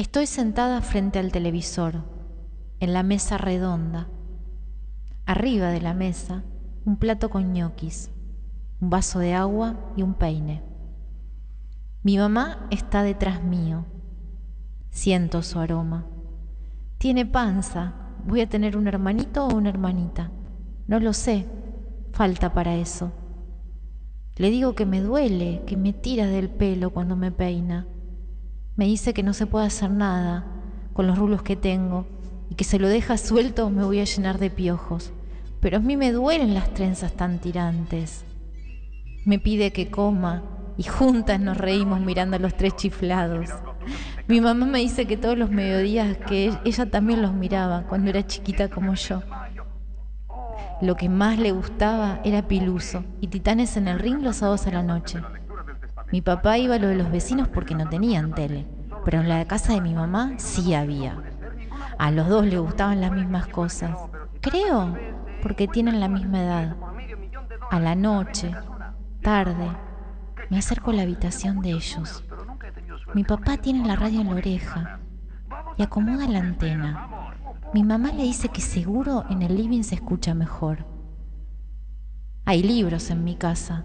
Estoy sentada frente al televisor, en la mesa redonda. Arriba de la mesa, un plato con ñoquis, un vaso de agua y un peine. Mi mamá está detrás mío. Siento su aroma. Tiene panza. ¿Voy a tener un hermanito o una hermanita? No lo sé. Falta para eso. Le digo que me duele, que me tira del pelo cuando me peina. Me dice que no se puede hacer nada con los rulos que tengo y que se lo deja suelto me voy a llenar de piojos. Pero a mí me duelen las trenzas tan tirantes. Me pide que coma y juntas nos reímos mirando a los tres chiflados. Mi mamá me dice que todos los mediodías que ella también los miraba cuando era chiquita como yo. Lo que más le gustaba era Piluso y Titanes en el ring los sábados a la noche. Mi papá iba a lo de los vecinos porque no tenían tele, pero en la casa de mi mamá sí había. A los dos le gustaban las mismas cosas. Creo, porque tienen la misma edad. A la noche, tarde, me acerco a la habitación de ellos. Mi papá tiene la radio en la oreja y acomoda la antena. Mi mamá le dice que seguro en el living se escucha mejor. Hay libros en mi casa,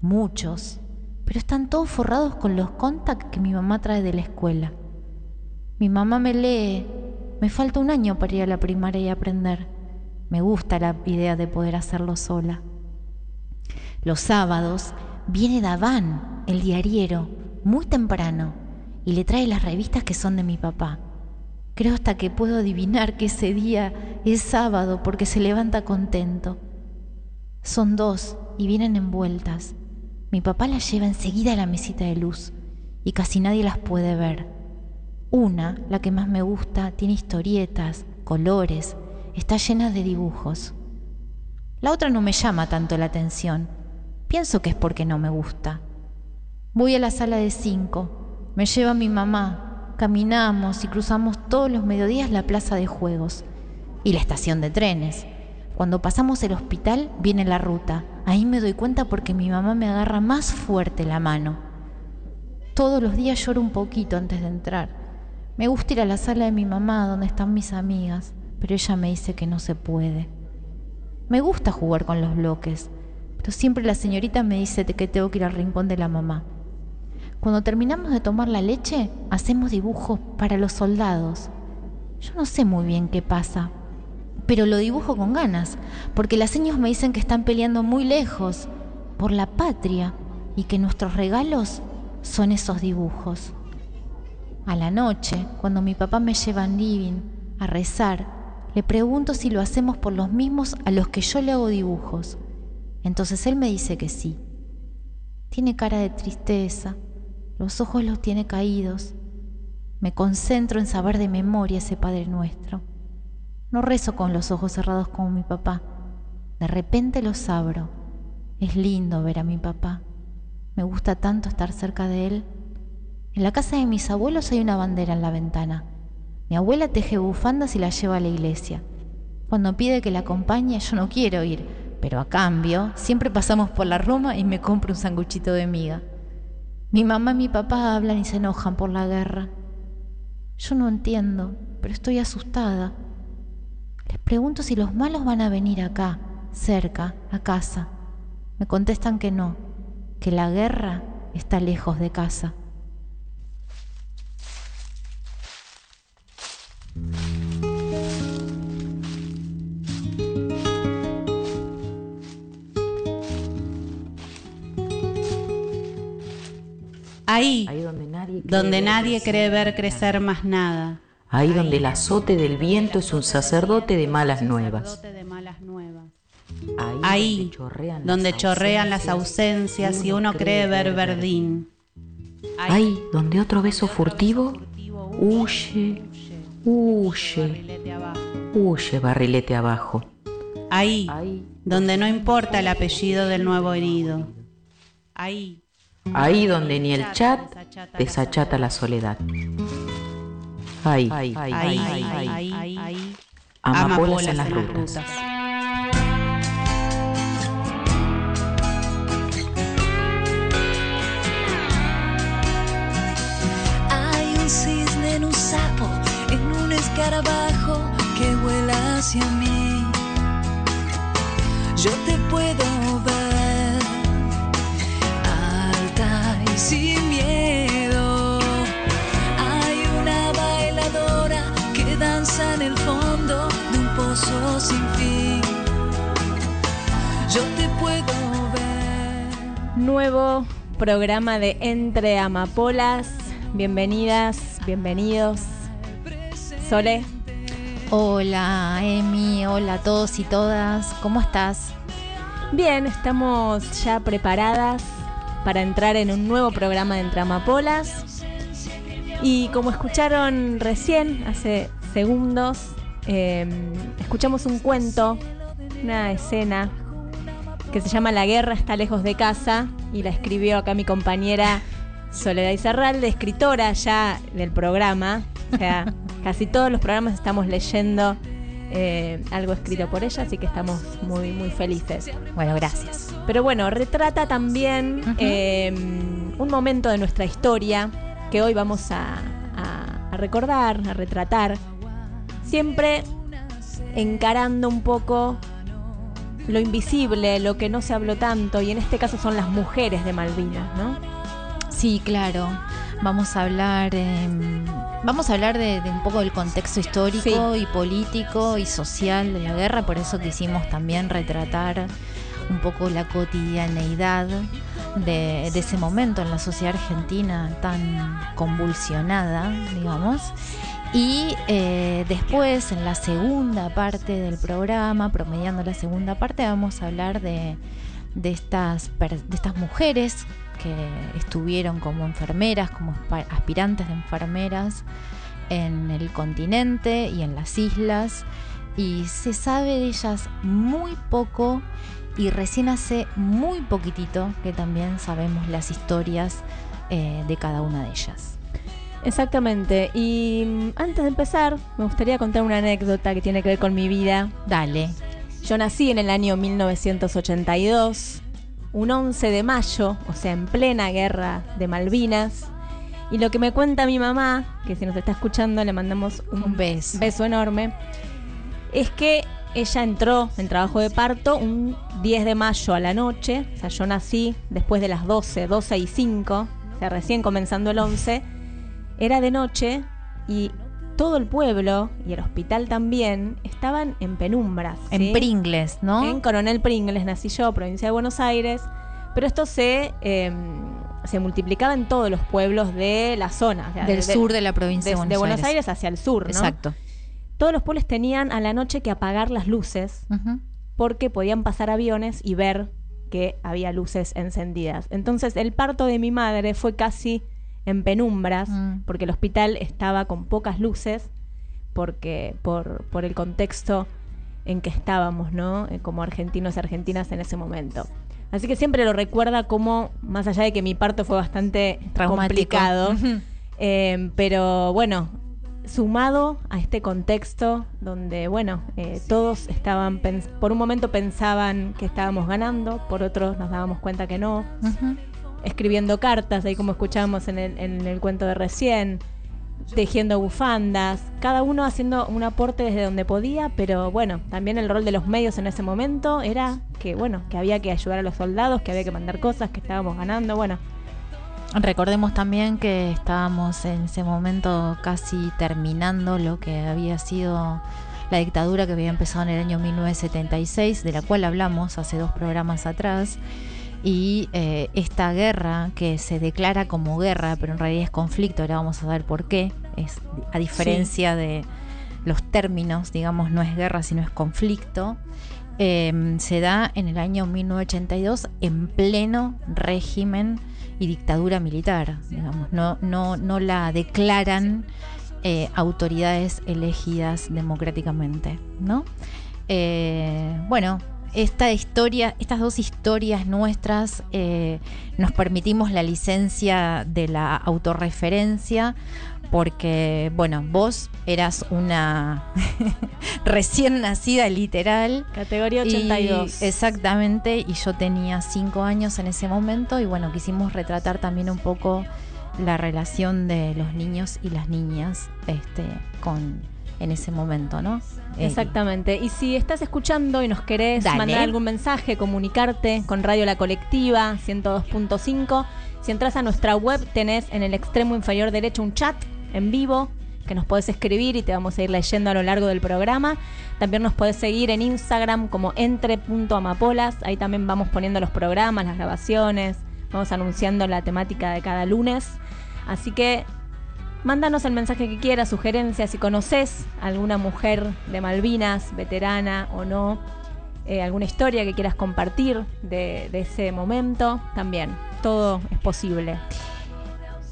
muchos, pero están todos forrados con los contacts que mi mamá trae de la escuela. Mi mamá me lee, me falta un año para ir a la primaria y aprender. Me gusta la idea de poder hacerlo sola. Los sábados viene Daván, el diariero, muy temprano, y le trae las revistas que son de mi papá. Creo hasta que puedo adivinar que ese día es sábado porque se levanta contento. Son dos y vienen envueltas. Mi papá las lleva enseguida a la mesita de luz y casi nadie las puede ver. Una, la que más me gusta, tiene historietas, colores, está llena de dibujos. La otra no me llama tanto la atención. Pienso que es porque no me gusta. Voy a la sala de cinco, me lleva mi mamá, caminamos y cruzamos todos los mediodías la plaza de juegos y la estación de trenes. Cuando pasamos el hospital viene la ruta. Ahí me doy cuenta porque mi mamá me agarra más fuerte la mano. Todos los días lloro un poquito antes de entrar. Me gusta ir a la sala de mi mamá donde están mis amigas, pero ella me dice que no se puede. Me gusta jugar con los bloques, pero siempre la señorita me dice que tengo que ir al rincón de la mamá. Cuando terminamos de tomar la leche, hacemos dibujos para los soldados. Yo no sé muy bien qué pasa, pero lo dibujo con ganas, porque las señas me dicen que están peleando muy lejos por la patria y que nuestros regalos son esos dibujos. A la noche, cuando mi papá me lleva en living a rezar, le pregunto si lo hacemos por los mismos a los que yo le hago dibujos. Entonces él me dice que sí. Tiene cara de tristeza, los ojos los tiene caídos. Me concentro en saber de memoria ese Padre nuestro. No rezo con los ojos cerrados como mi papá. De repente los abro. Es lindo ver a mi papá. Me gusta tanto estar cerca de él. En la casa de mis abuelos hay una bandera en la ventana. Mi abuela teje bufandas y la lleva a la iglesia. Cuando pide que la acompañe, yo no quiero ir, pero a cambio, siempre pasamos por la Roma y me compro un sanguchito de miga. Mi mamá y mi papá hablan y se enojan por la guerra. Yo no entiendo, pero estoy asustada. Les pregunto si los malos van a venir acá, cerca, a casa. Me contestan que no, que la guerra está lejos de casa. Ahí, donde nadie, cree ver crecer más nada. Ahí donde el azote del viento es un sacerdote de malas nuevas. Ahí donde chorrean las ausencias y uno cree ver verdín. Ahí donde otro beso furtivo huye, huye, huye barrilete abajo. Ahí donde no importa el apellido del nuevo herido. Ahí Ahí donde ni el chat desachata la soledad. Ahí. Ahí. Ahí. Amapolas, en las rutas. Hay un cisne en un sapo, en un escarabajo que vuela hacia mí. Yo te puedo ver. Nuevo programa de Entre Amapolas. Bienvenidas, bienvenidos. Sole. Hola, Emi. Hola a todos y todas. ¿Cómo estás? Bien, estamos ya preparadas para entrar en un nuevo programa de Entre Amapolas. Y como escucharon recién, hace segundos, eh, escuchamos un cuento, una escena que se llama La guerra está lejos de casa y la escribió acá mi compañera Soledad Izarralde, escritora ya del programa. O sea, casi todos los programas estamos leyendo eh, algo escrito por ella, así que estamos muy, muy felices. Bueno, gracias. Pero bueno, retrata también eh, un momento de nuestra historia que hoy vamos a, a- a recordar, a retratar, siempre encarando un poco lo invisible, lo que no se habló tanto, y en este caso son las mujeres de Malvinas, ¿no? Sí, claro. Vamos a hablar, em, vamos a hablar de, de un poco del contexto histórico y político y social de la guerra. Por eso quisimos también retratar un poco la cotidianeidad de, de ese momento en la sociedad argentina tan convulsionada, digamos. Y eh, después, en la segunda parte del programa, promediando la segunda parte, vamos a hablar de, estas, mujeres que estuvieron como enfermeras, como aspirantes de enfermeras en el continente y en las islas. Y se sabe de ellas muy poco y recién hace muy poquitito que también sabemos las historias eh, de cada una de ellas. Exactamente. Y mm, antes de empezar, me gustaría contar una anécdota que tiene que ver con mi vida. Dale. Yo nací en el año 1982, un 11 de mayo, o sea, en plena guerra de Malvinas. Y lo que me cuenta mi mamá, que si nos está escuchando le mandamos un, Un beso. beso enorme, es que ella entró en trabajo de parto un 10 de mayo a la noche, o sea, yo nací después de las 12, 12 y 5, o sea, recién comenzando el 11, era de noche y todo el pueblo y el hospital también estaban en penumbras. En. Pringles, ¿no? En Coronel Pringles nací yo, provincia de Buenos Aires, pero esto se, eh, se multiplicaba en todos los pueblos de la zona. o sea, Del de- sur de la provincia de, de de Buenos, Buenos Aires hacia el sur, ¿no? Exacto. Todos los pueblos tenían a la noche que apagar las luces porque podían pasar aviones y ver que había luces encendidas. Entonces el parto de mi madre fue casi en penumbras Mm. porque el hospital estaba con pocas luces porque por, por el contexto en que estábamos, ¿no? Eh, Como argentinos y argentinas en ese momento. Así que siempre lo recuerda como, más allá de que mi parto fue bastante Traumático. complicado, eh, pero bueno, sumado a este contexto donde, bueno, eh, todos estaban, por un momento pensaban que estábamos ganando, por otros nos dábamos cuenta que no. Escribiendo cartas, ahí como escuchamos en el, en el cuento de recién, tejiendo bufandas, cada uno haciendo un aporte desde donde podía, pero bueno, también el rol de los medios en ese momento era que, bueno, que había que ayudar a los soldados, que había que mandar cosas, que estábamos ganando, bueno, Recordemos también que estábamos en ese momento casi terminando lo que había sido la dictadura que había empezado en el año 1976, de la cual hablamos hace dos programas atrás, y eh, esta guerra que se declara como guerra, pero en realidad es conflicto, ahora vamos a ver por qué, es a diferencia de los términos, digamos, no es guerra, sino es conflicto, eh, se da en el año 1982 en pleno régimen y dictadura militar, digamos, no, no, no la declaran eh, autoridades elegidas democráticamente, ¿no? Eh, bueno, esta historia, estas dos historias nuestras, eh, nos permitimos la licencia de la autorreferencia porque, bueno, vos eras una recién nacida literal. categoría y- 82. exactamente, y yo tenía cinco años en ese momento y bueno, quisimos retratar también un poco la relación de los niños y las niñas este, con, en ese momento, ¿no? Exactamente. Y si estás escuchando y nos querés mandar algún mensaje, comunicarte con Radio La Colectiva 102.5, si entras a nuestra web tenés en el extremo inferior derecho un chat en vivo que nos podés escribir y te vamos a ir leyendo a lo largo del programa. También nos podés seguir en Instagram como entre.amapolas. Ahí también vamos poniendo los programas, las grabaciones, vamos anunciando la temática de cada lunes. Así que Mándanos el mensaje que quieras, sugerencias, si conoces alguna mujer de Malvinas, veterana o no, eh, alguna historia que quieras compartir de, ese momento, también, todo es posible.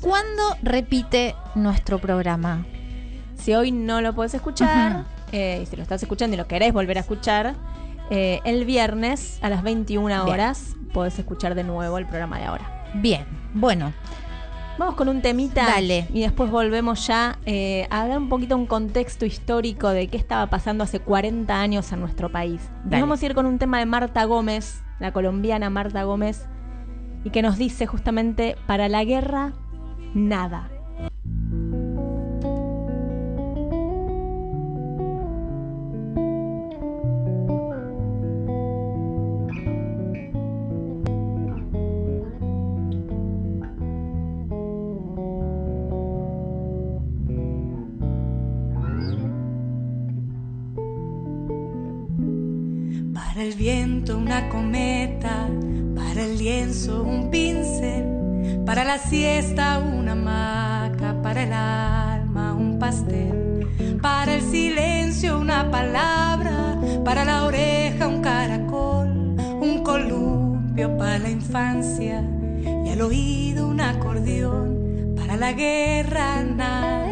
¿Cuándo repite nuestro programa? Si hoy no lo puedes escuchar, eh, y si lo estás escuchando y lo querés volver a escuchar, eh, el viernes a las 21 horas puedes escuchar de nuevo el programa de ahora. Bien, bueno, Vamos con un temita. Dale. Y después volvemos ya eh, a dar un poquito un contexto histórico de qué estaba pasando hace 40 años en nuestro país. vamos a ir con un tema de Marta Gómez, la colombiana Marta Gómez, y que nos dice justamente, para la guerra, nada. Para el lienzo un pincel, para la siesta una hamaca, para el alma un pastel, para el silencio una palabra, para la oreja un caracol, un columpio para la infancia. Y al oído un acordeón, para la guerra nada.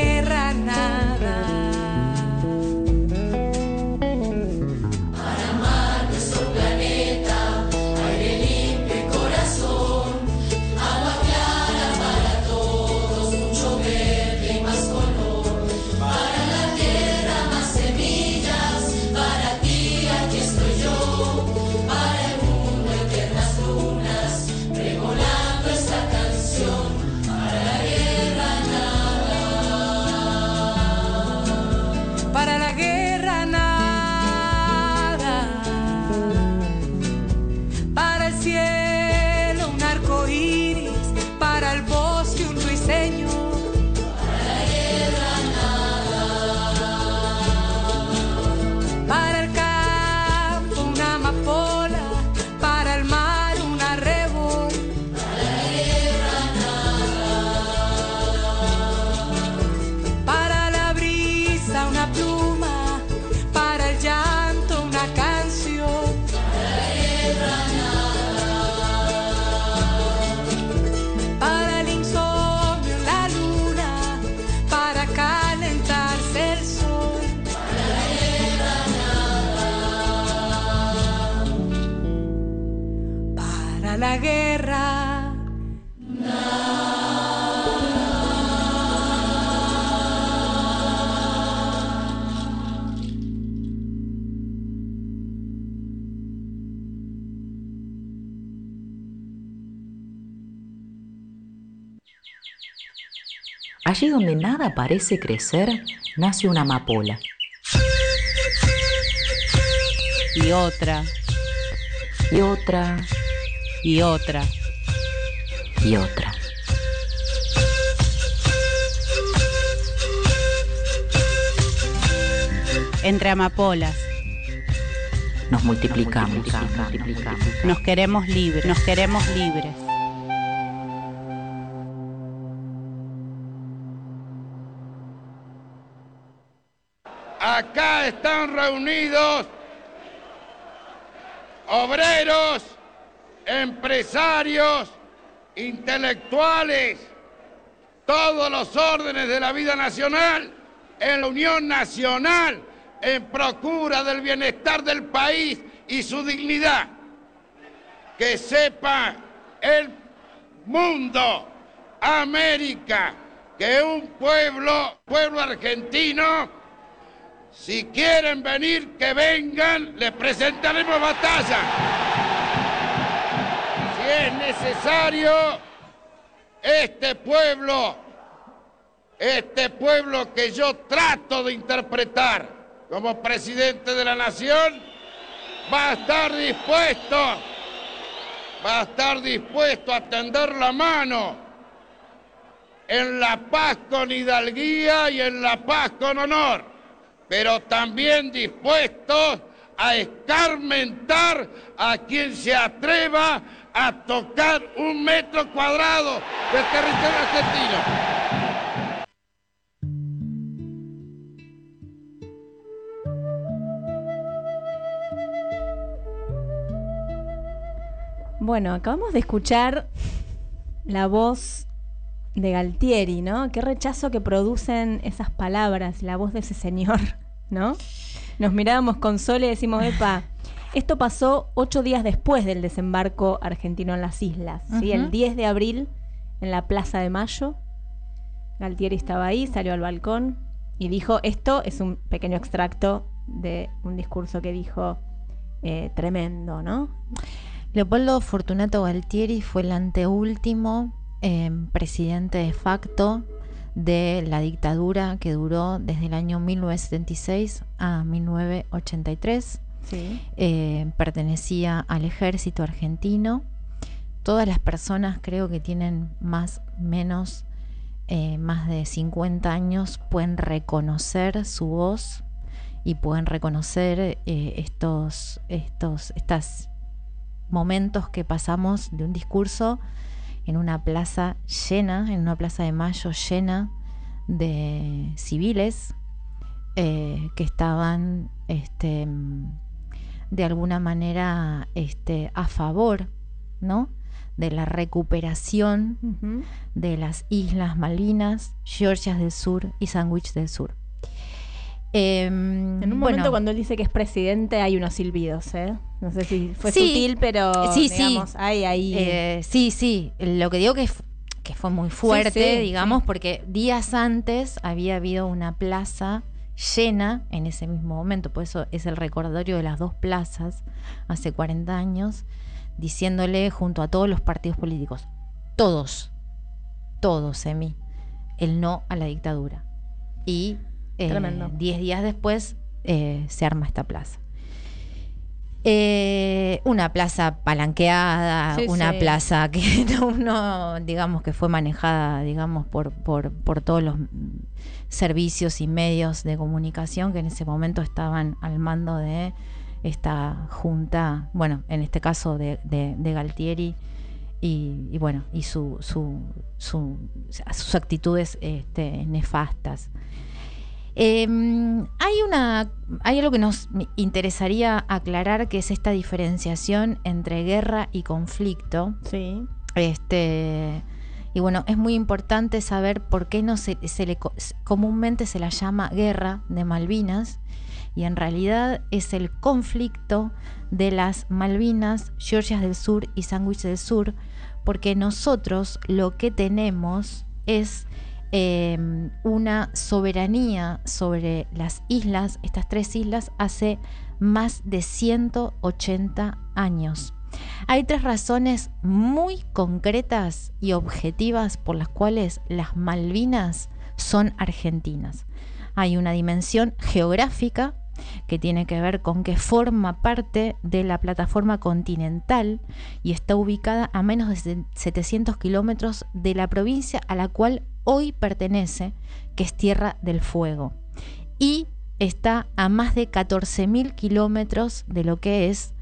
donde nada parece crecer, nace una amapola. Y otra. Y otra. Y otra. Y otra. entre amapolas. Nos multiplicamos. Nos queremos libres. Nos queremos libres. Acá están reunidos obreros, empresarios, intelectuales, todos los órdenes de la vida nacional, en la Unión Nacional, en procura del bienestar del país y su dignidad. Que sepa el mundo, América, que un pueblo, pueblo argentino, si quieren venir, que vengan, les presentaremos batalla. Si es necesario, este pueblo, este pueblo que yo trato de interpretar como presidente de la nación, va a estar dispuesto, va a estar dispuesto a tender la mano en la paz con hidalguía y en la paz con honor pero también dispuestos a escarmentar a quien se atreva a tocar un metro cuadrado del territorio argentino. Bueno, acabamos de escuchar la voz de Galtieri, ¿no? Qué rechazo que producen esas palabras, la voz de ese señor, ¿no? Nos mirábamos con Sole y decimos, epa, esto pasó ocho días después del desembarco argentino en las islas, ¿sí? El 10 de abril, en la Plaza de Mayo, Galtieri estaba ahí, salió al balcón y dijo, esto es un pequeño extracto de un discurso que dijo eh, tremendo, ¿no? Leopoldo Fortunato Galtieri fue el anteúltimo Em, presidente de facto de la dictadura que duró desde el año 1976 a 1983. Em, pertenecía al ejército argentino. Todas las personas creo que tienen más menos eh, más de 50 años pueden reconocer su voz y pueden reconocer eh, estos, estos estos momentos que pasamos de un discurso en una plaza llena, en una plaza de mayo llena de civiles eh, que estaban este, de alguna manera este, a favor ¿no? de la recuperación de las Islas Malvinas, Georgias del Sur y Sandwich del Sur. Em, en un momento cuando él dice que es presidente hay unos silbidos, ¿eh? No sé si fue sutil, pero sí, digamos, sí. Hay ahí. Eh, sí, sí. Lo que digo que, que fue muy fuerte, digamos, porque días antes había habido una plaza llena en ese mismo momento, por eso es el recordatorio de las dos plazas hace 40 años, diciéndole junto a todos los partidos políticos, todos, todos, Emi, el no a la dictadura. Y eh, diez días después eh, se arma esta plaza. Eh, una plaza palanqueada, una plaza que no, digamos que fue manejada, digamos, por, por, todos los servicios y medios de comunicación que en ese momento estaban al mando de esta junta, bueno, en este caso de, Galtieri y, bueno, y su, su, sus actitudes este, nefastas. Em, hay una hay algo que nos interesaría aclarar que es esta diferenciación entre guerra y conflicto. Sí. Este y bueno, es muy importante saber por qué no se, le comúnmente se la llama guerra de Malvinas y en realidad es el conflicto de las Malvinas, Georgias del Sur y Sandwich del Sur, porque nosotros lo que tenemos es Em, una soberanía sobre las islas, estas tres islas, hace más de 180 años. Hay tres razones muy concretas y objetivas por las cuales las Malvinas son argentinas. Hay una dimensión geográfica que tiene que ver con que forma parte de la plataforma continental y está ubicada a menos de 700 kilómetros de la provincia a la cual hoy pertenece, que es Tierra del Fuego. Y está a más de 14.000 kilómetros de lo que es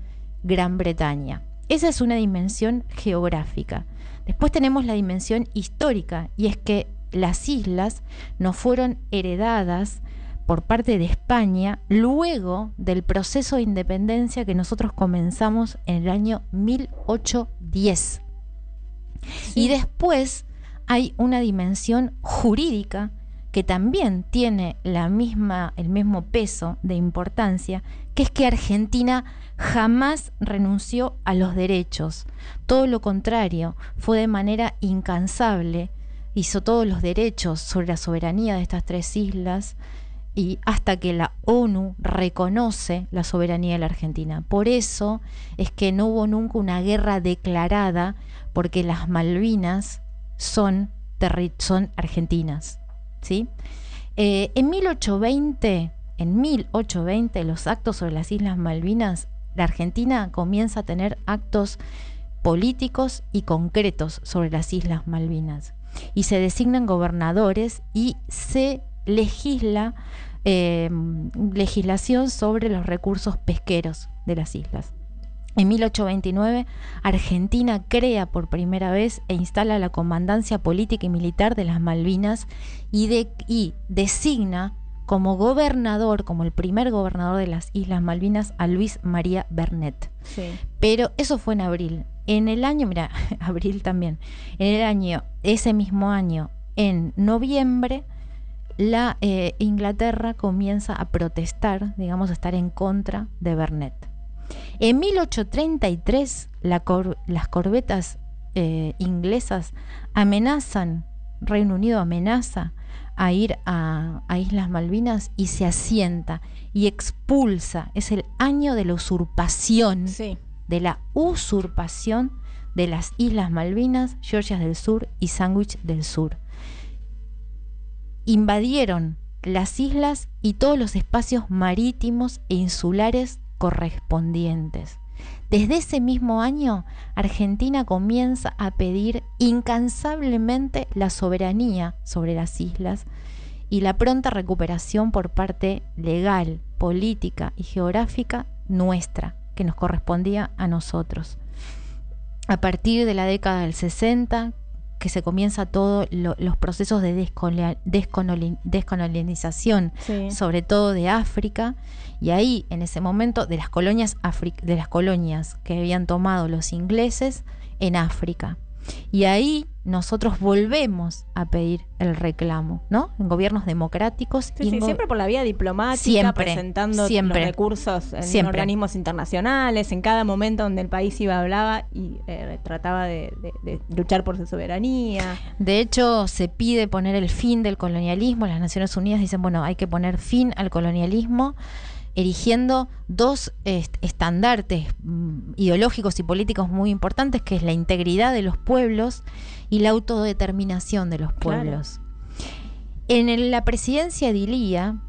Gran Bretaña. Esa es una dimensión geográfica. Después tenemos la dimensión histórica y es que las islas no fueron heredadas por parte de España luego del proceso de independencia que nosotros comenzamos en el año 1810. Y después hay una dimensión jurídica que también tiene la misma, el mismo peso de importancia, que es que Argentina jamás renunció a los derechos. Todo lo contrario, fue de manera incansable, hizo todos los derechos sobre la soberanía de estas tres islas y hasta que la ONU reconoce la soberanía de la Argentina. Por eso es que no hubo nunca una guerra declarada porque las Malvinas son, argentinas. ¿sí? Eh, en 1820, en 1820, los actos sobre las Islas Malvinas, la Argentina comienza a tener actos políticos y concretos sobre las Islas Malvinas. Y se designan gobernadores y se legisla eh, legislación sobre los recursos pesqueros de las islas. En 1829, Argentina crea por primera vez e instala la comandancia política y militar de las Malvinas y, designa como gobernador, como el primer gobernador de las Islas Malvinas, a Luis María Bernet. Pero eso fue en abril. En el año, mira, abril también, en el año, ese mismo año, en noviembre, la eh, Inglaterra comienza a protestar, digamos, a estar en contra de Bernet. En 1833 las corbetas eh, inglesas amenazan, Reino Unido amenaza a ir a, Islas Malvinas y se asienta y expulsa. Es el año de la usurpación, de la usurpación de las Islas Malvinas, Georgias del Sur y Sandwich del Sur. Invadieron las islas y todos los espacios marítimos e insulares correspondientes. Desde ese mismo año, Argentina comienza a pedir incansablemente la soberanía sobre las islas y la pronta recuperación por parte legal, política y geográfica nuestra, que nos correspondía a nosotros. A partir de la década del 60, que se comienza todos los procesos de descolonización, sobre todo de África, y ahí en ese momento de las colonias de las colonias que habían tomado los ingleses en África. Y ahí nosotros volvemos a pedir el reclamo, ¿no? En gobiernos democráticos. Sí, siempre por la vía diplomática, presentando los recursos en organismos internacionales, en cada momento donde el país iba hablaba y eh, trataba de, luchar por su soberanía. De hecho, se pide poner el fin del colonialismo. Las Naciones Unidas dicen, bueno, hay que poner fin al colonialismo erigiendo dos estandartes mm, ideológicos y políticos muy importantes, que es la integridad de los pueblos y la autodeterminación de los pueblos. En la presidencia de Ilía,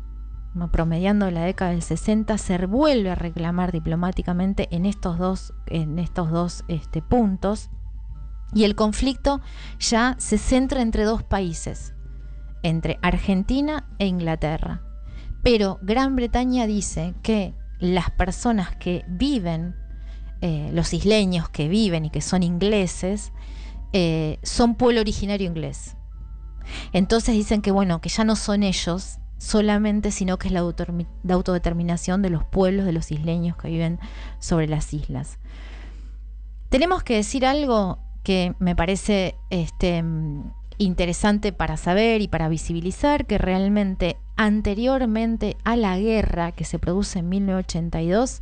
promediando la década del 60, se vuelve a reclamar diplomáticamente en estos dos, en estos dos este, puntos y el conflicto ya se centra entre dos países, entre Argentina e Inglaterra. Pero Gran Bretaña dice que las personas que viven, eh, los isleños que viven y que son ingleses, eh, son pueblo originario inglés. Entonces dicen que bueno, que ya no son ellos solamente, sino que es la, autodeterminación de los pueblos, de los isleños que viven sobre las islas. Tenemos que decir algo que me parece este, interesante para saber y para visibilizar que realmente anteriormente a la guerra que se produce en 1982,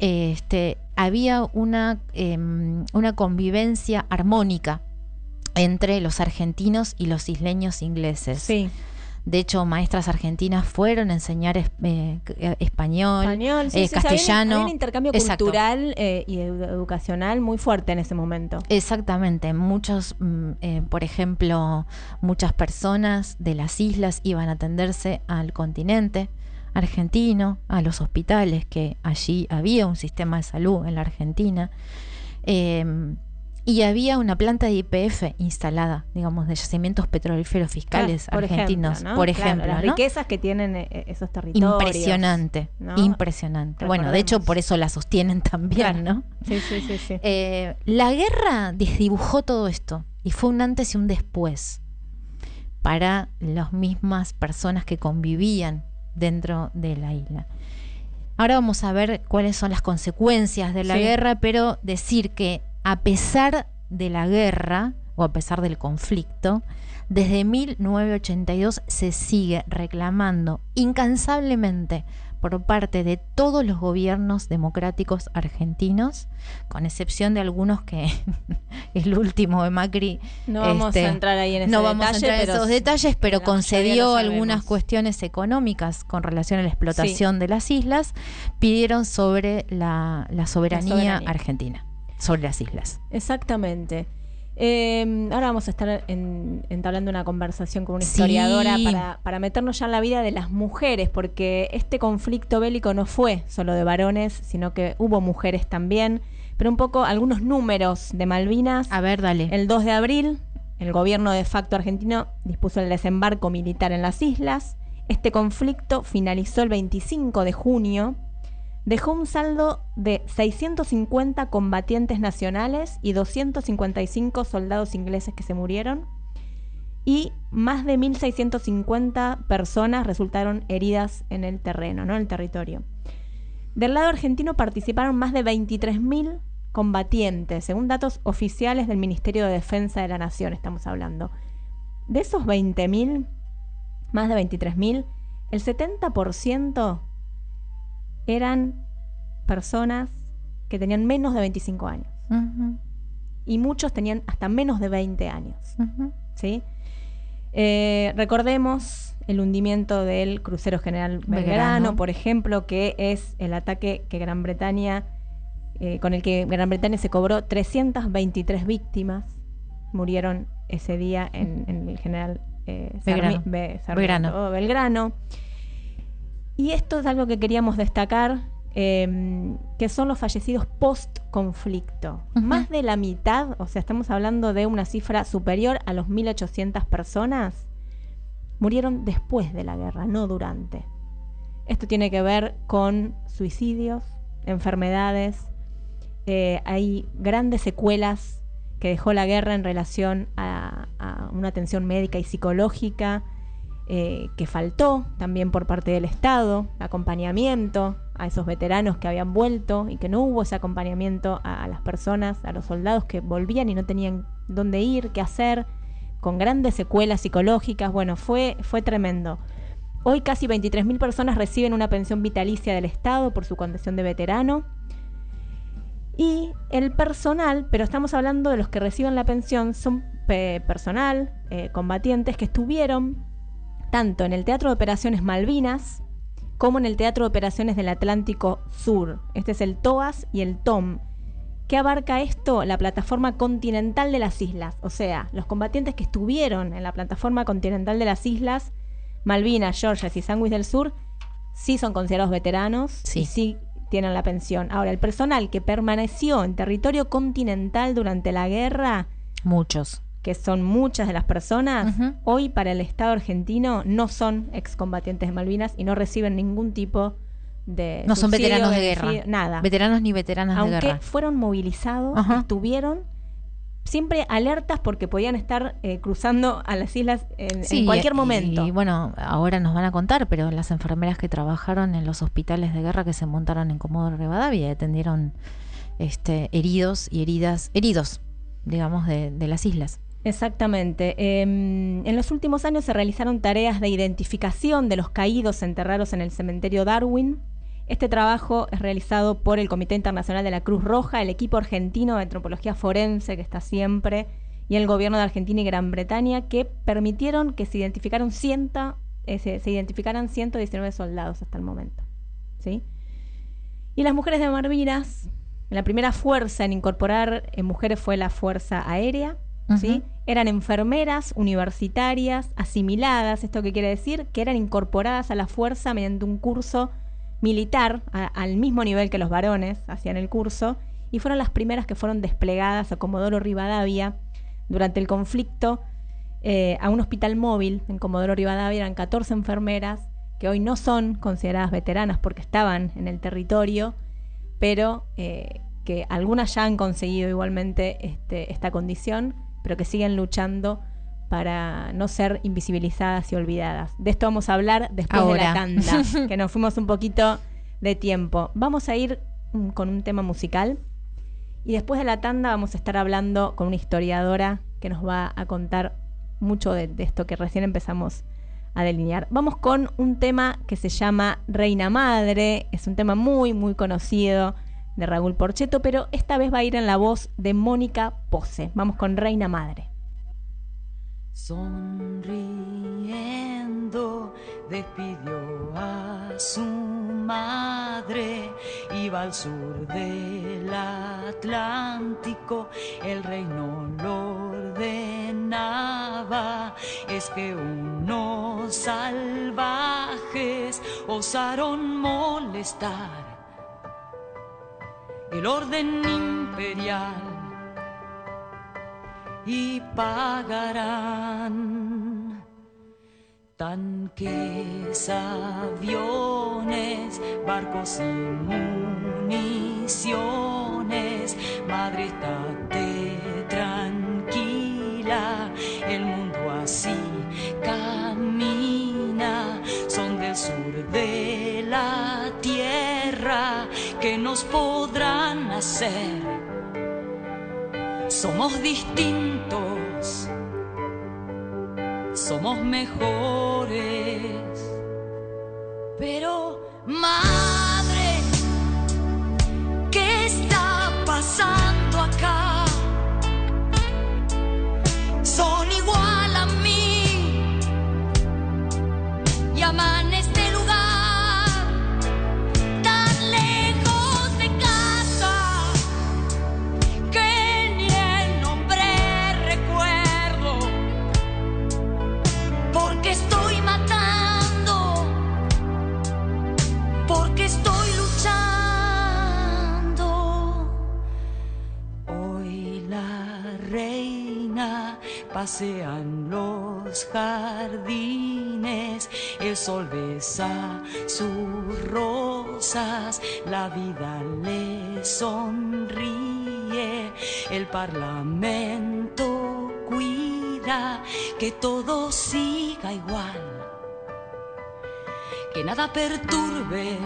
este, había una, em, una convivencia armónica entre los argentinos y los isleños ingleses. Sí. De hecho, maestras argentinas fueron a enseñar eh, eh, español, eh, castellano. Había un, intercambio cultural y educacional muy fuerte en ese momento. Exactamente. Muchos, mm, por ejemplo, muchas personas de las islas iban a atenderse al continente argentino, a los hospitales, que allí había un sistema de salud en la Argentina. Y había una planta de IPF instalada, digamos, de yacimientos petrolíferos fiscales Claro, por argentinos, ejemplo, ¿no? por Claro, ejemplo. las ¿no? riquezas que tienen eh, esos territorios. Impresionante, ¿no? impresionante. Bueno, de hecho, por eso la sostienen también, Claro. ¿no? Sí, sí, sí, sí. Eh, la guerra desdibujó todo esto y fue un antes y un después para las mismas personas que convivían dentro de la isla. Ahora vamos a ver cuáles son las consecuencias de la Sí. guerra, pero decir que a pesar de la guerra o a pesar del conflicto, desde 1982 se sigue reclamando incansablemente por parte de todos los gobiernos democráticos argentinos, con excepción de algunos que el último de Macri no vamos este, a entrar ahí en ese no vamos a detalle, entrar en pero esos detalles, pero concedió algunas cuestiones económicas con relación a la explotación de las islas, pidieron sobre la, la soberanía, soberanía. argentina, sobre las islas. Exactamente. Eh, ahora vamos a estar en- entablando una conversación con una Sí. historiadora para, para meternos ya en la vida de las mujeres, porque este conflicto bélico no fue solo de varones, sino que hubo mujeres también. Pero un poco algunos números de Malvinas. A ver, dale. El 2 de abril, el gobierno de facto argentino dispuso el desembarco militar en las islas. Este conflicto finalizó el 25 de junio. Dejó un saldo de 650 combatientes nacionales y 255 soldados ingleses que se murieron. Y más de 1.650 personas resultaron heridas en el terreno, ¿no? en el territorio. Del lado argentino participaron más de 23.000 combatientes, según datos oficiales del Ministerio de Defensa de la Nación, estamos hablando. De esos 20.000, más de 23.000, el 70% eran personas que tenían menos de 25 años. Y muchos tenían hasta menos de 20 años. ¿sí? Eh, recordemos el hundimiento del crucero general Belgrano, Belgrano. por ejemplo, que es el ataque que Gran Bretaña, eh, con el que Gran Bretaña se cobró 323 víctimas, murieron ese día en, en el general eh, Sarmi- Belgrano. Be- Sarmiento, Belgrano. Belgrano. Y esto es algo que queríamos destacar, eh, que son los fallecidos post-conflicto. Más de la mitad, o sea, estamos hablando de una cifra superior a los 1.800 personas, murieron después de la guerra, no durante. Esto tiene que ver con suicidios, enfermedades, eh, hay grandes secuelas que dejó la guerra en relación a, a una atención médica y psicológica eh, que faltó también por parte del Estado, acompañamiento a esos veteranos que habían vuelto y que no hubo ese acompañamiento a, las personas, a los soldados que volvían y no tenían dónde ir, qué hacer, con grandes secuelas psicológicas. Bueno, fue, fue tremendo. Hoy casi 23.000 personas reciben una pensión vitalicia del Estado por su condición de veterano. Y el personal, pero estamos hablando de los que reciben la pensión, son pe- personal, eh, combatientes que estuvieron tanto en el Teatro de Operaciones Malvinas como en el Teatro de Operaciones del Atlántico Sur. Este es el TOAS y el TOM. ¿Qué abarca esto? La plataforma continental de las islas. O sea, los combatientes que estuvieron en la plataforma continental de las islas, Malvinas, Georgias y Sandwich del Sur, sí son considerados veteranos Sí. y sí tienen la pensión. Ahora, el personal que permaneció en territorio continental durante la guerra, Muchos. Que son muchas de las personas, hoy para el Estado argentino no son excombatientes de Malvinas y no reciben ningún tipo de. No son veteranos de guerra. Nada. Veteranos ni veteranas de Aunque guerra. fueron movilizados, estuvieron siempre alertas porque podían estar eh, cruzando a las islas en, cualquier y- momento. Y bueno, ahora nos van a contar, pero las enfermeras que trabajaron en los hospitales de guerra que se montaron en Comodoro Rivadavia y atendieron este, heridos y heridas, heridos, digamos, de, de las islas. Exactamente. Em, en los últimos años se realizaron tareas de identificación de los caídos enterrados en el cementerio Darwin. Este trabajo es realizado por el Comité Internacional de la Cruz Roja, el equipo argentino de antropología forense que está siempre, y el gobierno de Argentina y Gran Bretaña, que permitieron que se identificaran, ciento, eh, se, se identificaran 119 soldados hasta el momento. ¿sí? Y las mujeres de Malvinas, la primera fuerza en incorporar eh, mujeres fue la Fuerza Aérea. Eran enfermeras universitarias asimiladas, esto que quiere decir que eran incorporadas a la fuerza mediante un curso militar a- al mismo nivel que los varones hacían el curso y fueron las primeras que fueron desplegadas a Comodoro Rivadavia durante el conflicto eh, a un hospital móvil en Comodoro Rivadavia. Eran 14 enfermeras que hoy no son consideradas veteranas porque estaban en el territorio, pero eh, que algunas ya han conseguido igualmente este, esta condición, pero que siguen luchando para no ser invisibilizadas y olvidadas. De esto vamos a hablar después de la tanda, que nos fuimos un poquito de tiempo. Vamos a ir mm, con un tema musical y después de la tanda vamos a estar hablando con una historiadora que nos va a contar mucho de, de esto que recién empezamos a delinear. Vamos con un tema que se llama Reina Madre, es un tema muy muy conocido de Raúl Porcheto, pero esta vez va a ir en la voz de Mónica Pose. Vamos con Reina Madre. Sonriendo despidió a su madre, iba al sur del Atlántico, el reino lo ordenaba, es que unos salvajes osaron molestar el orden imperial y pagarán tanques, aviones, barcos y municiones. Madre, estate tranquila, el mundo así camina. Son del sur de la que nos podrán hacer. Somos distintos, somos mejores, pero madre, ¿qué está pasando acá? La reina pasea en los jardines el sol besa sus rosas la vida le sonríe el parlamento cuida que todo siga igual que nada perturbe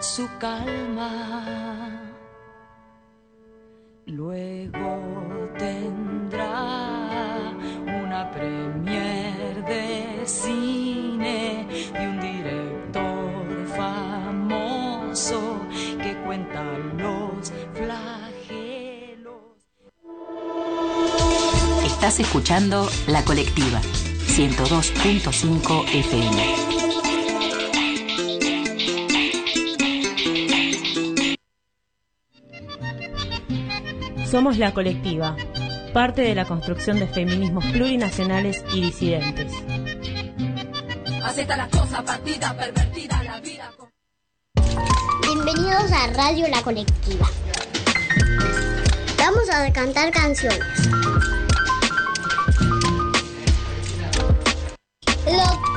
su calma. Luego tendrá una premier de cine de un director famoso que cuenta los flagelos. Estás escuchando La Colectiva, 102.5 FM. Somos la colectiva, parte de la construcción de feminismos plurinacionales y disidentes. Acepta las cosas, partida, pervertida, la vida. Bienvenidos a Radio La Colectiva. Vamos a cantar canciones. Locos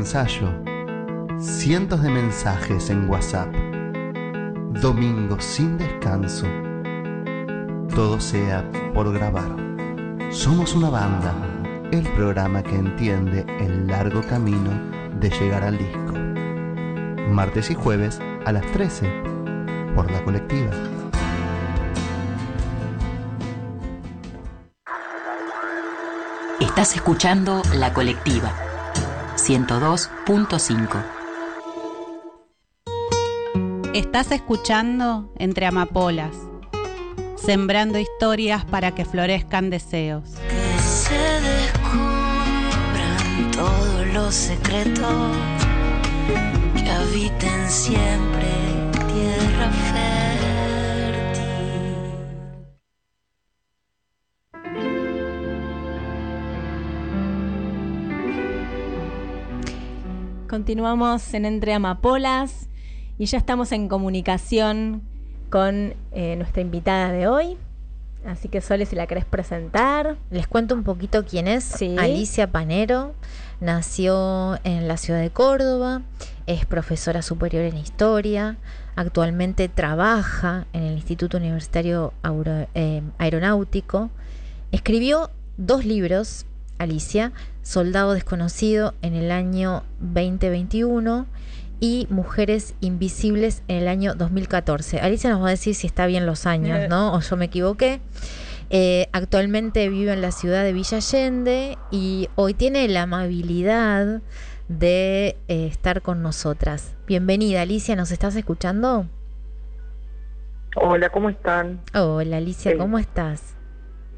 ensayo, cientos de mensajes en WhatsApp, domingos sin descanso, todo sea por grabar. Somos una banda, el programa que entiende el largo camino de llegar al disco. Martes y jueves a las 13 por la colectiva. Estás escuchando La Colectiva, 102.5. Estás escuchando Entre Amapolas, sembrando historias para que florezcan deseos. Que se descubran todos los secretos, que habiten siempre tierra fértil. Continuamos en Entre Amapolas y ya estamos en comunicación con eh, nuestra invitada de hoy. Así que Sole, si la querés presentar. Les cuento un poquito quién es. Sí. Alicia Panero nació en la ciudad de Córdoba, es profesora superior en historia, actualmente trabaja en el Instituto Universitario eh, Aeronáutico. Escribió dos libros, Alicia, Soldado Desconocido en el año 2021 y Mujeres Invisibles en el año 2014. Alicia nos va a decir si está bien los años, ¿no? O yo me equivoqué. Eh, actualmente vive en la ciudad de Villa Allende y hoy tiene la amabilidad de eh, estar con nosotras. Bienvenida, Alicia, ¿nos estás escuchando? Hola, ¿cómo están? Hola, Alicia. ¿cómo estás?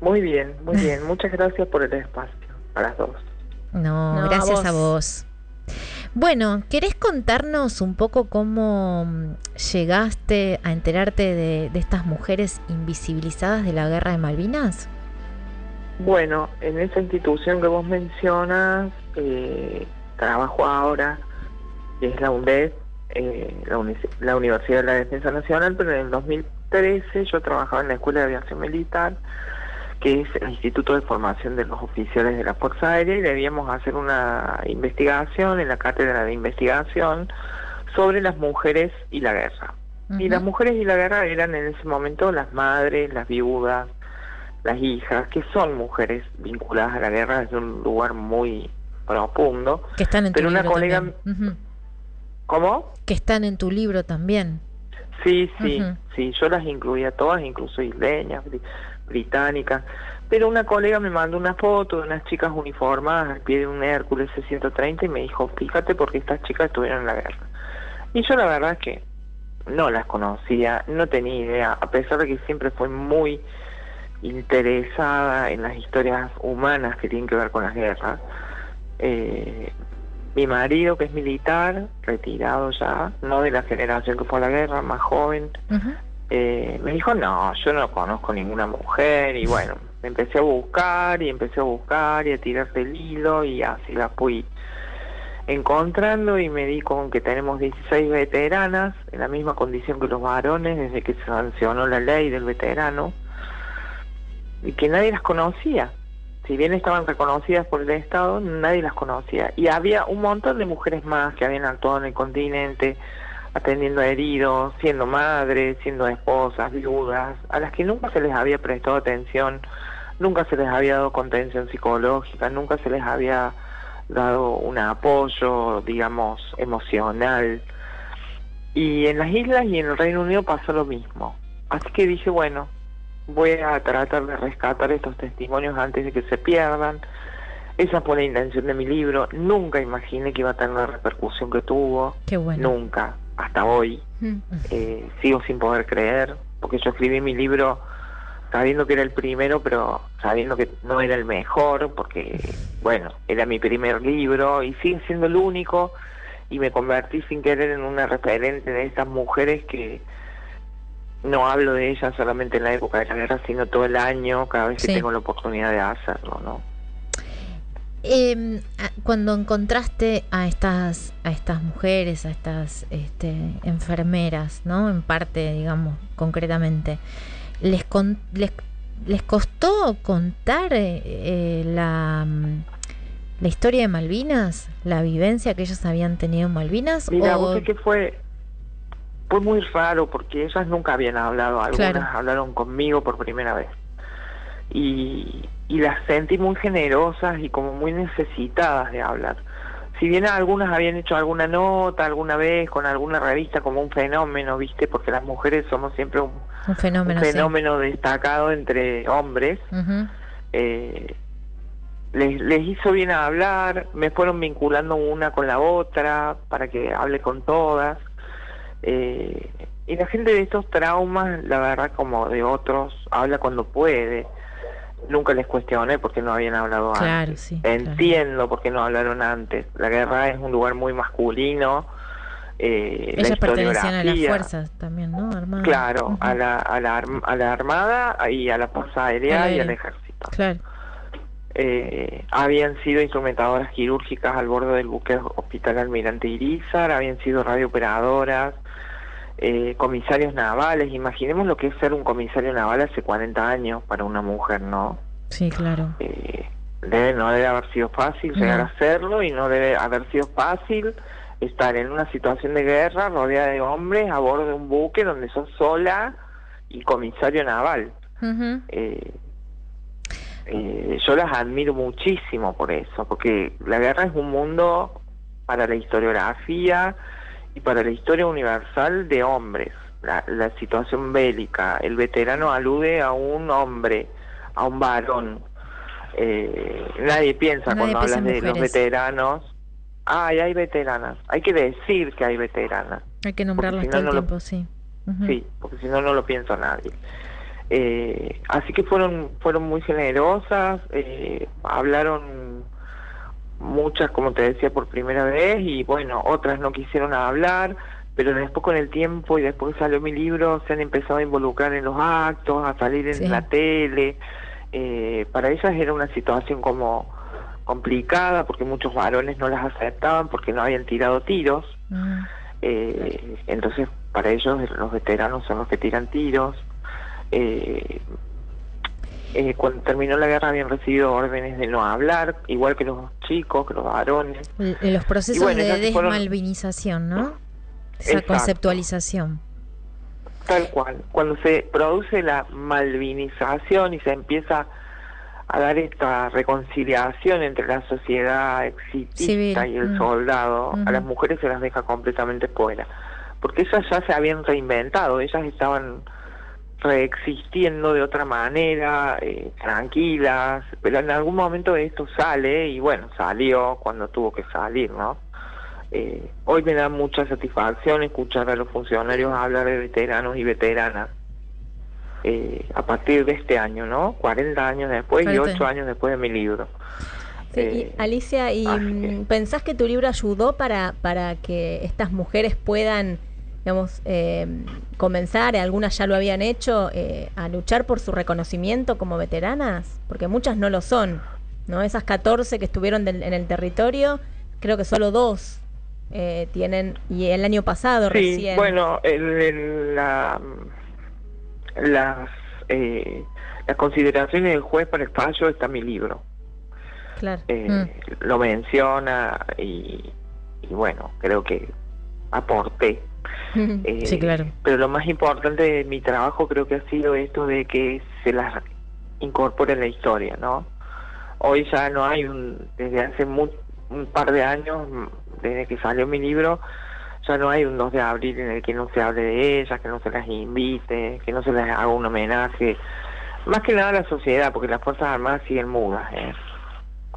Muy bien, muy bien. Muchas gracias por el espacio, a las dos. No, gracias a vos. vos. Bueno, ¿querés contarnos un poco cómo mm, llegaste a enterarte de, de estas mujeres invisibilizadas de la guerra de Malvinas? Bueno, en esa institución que vos mencionas, eh, trabajo ahora, que es la UNDED, eh, la, Uni- la Universidad de la Defensa Nacional, pero en el 2013 yo trabajaba en la Escuela de Aviación Militar, que es el Instituto de Formación de los Oficiales de la Fuerza Aérea, y debíamos hacer una investigación en la cátedra de investigación sobre las mujeres y la guerra. Y las mujeres y la guerra eran en ese momento las madres, las viudas, las hijas, que son mujeres vinculadas a la guerra desde un lugar muy profundo. Que están en tu Pero una libro colega-. ¿Cómo? Que están en tu libro también. Sí, sí, sí, yo las incluía todas, incluso isleñas, británicas. Pero una colega me mandó una foto de unas chicas uniformadas al pie de un Hércules C-130 y me dijo, fíjate porque estas chicas estuvieron en la guerra. Y yo la verdad es que no las conocía, no tenía idea, a pesar de que siempre fui muy interesada en las historias humanas que tienen que ver con las guerras. Eh, mi marido, que es militar, retirado ya, no de la generación que fue a la guerra, más joven, eh, me dijo, no, yo no conozco ninguna mujer y bueno, me empecé a buscar y empecé a buscar y a tirar del hilo y así la fui encontrando y me di con que tenemos 16 veteranas en la misma condición que los varones desde que se sancionó la ley del veterano y que nadie las conocía. Si bien estaban reconocidas por el Estado, nadie las conocía. Y había un montón de mujeres más que habían actuado en el continente, atendiendo a heridos, siendo madres, siendo esposas, viudas, a las que nunca se les había prestado atención, nunca se les había dado contención psicológica, nunca se les había dado un apoyo, digamos, emocional. Y en las islas y en el Reino Unido pasó lo mismo. Así que dije, bueno, voy a tratar de rescatar estos testimonios antes de que se pierdan. Esa fue la intención de mi libro. Nunca imaginé que iba a tener la repercusión que tuvo. Qué bueno. Nunca, hasta hoy. Eh, sigo sin poder creer, porque yo escribí mi libro sabiendo que era el primero, pero sabiendo que no era el mejor, porque, bueno, era mi primer libro y sigue siendo el único, y me convertí sin querer en una referente de estas mujeres que no hablo de ellas solamente en la época de la guerra, sino todo el año, cada vez que tengo la oportunidad de hacerlo, ¿no? Eh, cuando encontraste a estas, a estas mujeres, a estas este, enfermeras, ¿no? En parte, digamos, concretamente, ¿les, con- les, les costó contar eh, eh, la, mm, la historia de Malvinas? ¿La vivencia que ellos habían tenido en Malvinas? Mira, o- vos que fue fue muy raro porque ellas nunca habían hablado, algunas Claro. hablaron conmigo por primera vez. Y, y las sentí muy generosas y como muy necesitadas de hablar. Si bien algunas habían hecho alguna nota alguna vez con alguna revista como un fenómeno, ¿viste? Porque las mujeres somos siempre un, un fenómeno. un sí. fenómeno destacado entre hombres. Eh, les, les hizo bien hablar, me fueron vinculando una con la otra para que hable con todas. Eh, y la gente de estos traumas, la verdad, como de otros, habla cuando puede. Nunca les cuestioné porque no habían hablado Claro, antes. sí, Entiendo por qué no hablaron antes. La guerra es un lugar muy masculino. Eh, la Ellas pertenecían a las fuerzas también, ¿no? Armadas. Claro, a, la, a, la, a la Armada y a la Fuerza Aérea y al. Ejército. Claro. Eh, habían sido instrumentadoras quirúrgicas al borde del buque Hospital Almirante Irizar, habían sido radiooperadoras, eh, comisarios navales. Imaginemos lo que es ser un comisario naval hace 40 años para una mujer, ¿no? Sí, claro. Eh, debe, no debe haber sido fácil llegar a hacerlo y no debe haber sido fácil estar en una situación de guerra rodeada de hombres a bordo de un buque donde sos sola y comisario naval. Eh, eh, yo las admiro muchísimo por eso, porque la guerra es un mundo para la historiografía y para la historia universal de hombres. La, la situación bélica, el veterano alude a un hombre, a un varón. Eh, nadie piensa Nadie cuando piensa hablas de los veteranos. Ay, hay veteranas. Hay que decir que hay veteranas. Hay que nombrarlas si no, lo- sí. Sí, porque si no, no lo piensa nadie. Eh, así que fueron fueron muy generosas, eh, hablaron muchas, como te decía, por primera vez y bueno, otras no quisieron hablar, pero después con el tiempo y después que salió mi libro se han empezado a involucrar en los actos, a salir en Sí. la tele. Eh, para ellas era una situación como complicada porque muchos varones no las aceptaban porque no habían tirado tiros. Mm. Eh, entonces, para ellos los veteranos son los que tiran tiros. Eh, eh, cuando terminó la guerra habían recibido órdenes de no hablar, igual que los chicos, que los varones. Los procesos bueno, de fueron- desmalvinización, ¿no? Esa Exacto. conceptualización. Tal cual. Cuando se produce la malvinización y se empieza a dar esta reconciliación entre la sociedad exitista Civil, y el mm. soldado, a las mujeres se las deja completamente fuera. Porque ellas ya se habían reinventado, ellas estaban reexistiendo de otra manera, eh, tranquilas, pero en algún momento esto sale y bueno, salió cuando tuvo que salir, ¿no? Eh, hoy me da mucha satisfacción escuchar a los funcionarios hablar de veteranos y veteranas. Eh, a partir de este año, ¿no? 40 años después y Cuarenta 8 años después de mi libro. Sí, y, Eh, Alicia, ¿y pensás que tu libro ayudó para, para que estas mujeres puedan, digamos, eh, comenzar, algunas ya lo habían hecho, eh, a luchar por su reconocimiento como veteranas? Porque muchas no lo son, ¿no? Esas 14 que estuvieron del- en el territorio, creo que solo dos eh, tienen, y el año pasado Sí, recién. bueno, el, el- la, las, eh, las consideraciones del juez para el fallo está en mi libro. Claro. Eh, Lo menciona y, y bueno, creo que aporté. Eh, Sí, claro. Pero lo más importante de mi trabajo creo que ha sido esto de que se las incorpore en la historia, ¿no? Hoy ya no hay un, desde hace mu- un par de años, desde que salió mi libro, ya no hay un 2 de abril en el que no se hable de ellas, que no se las invite, que no se les haga un homenaje. Más que nada la sociedad, porque las Fuerzas Armadas siguen mudas. ¿eh?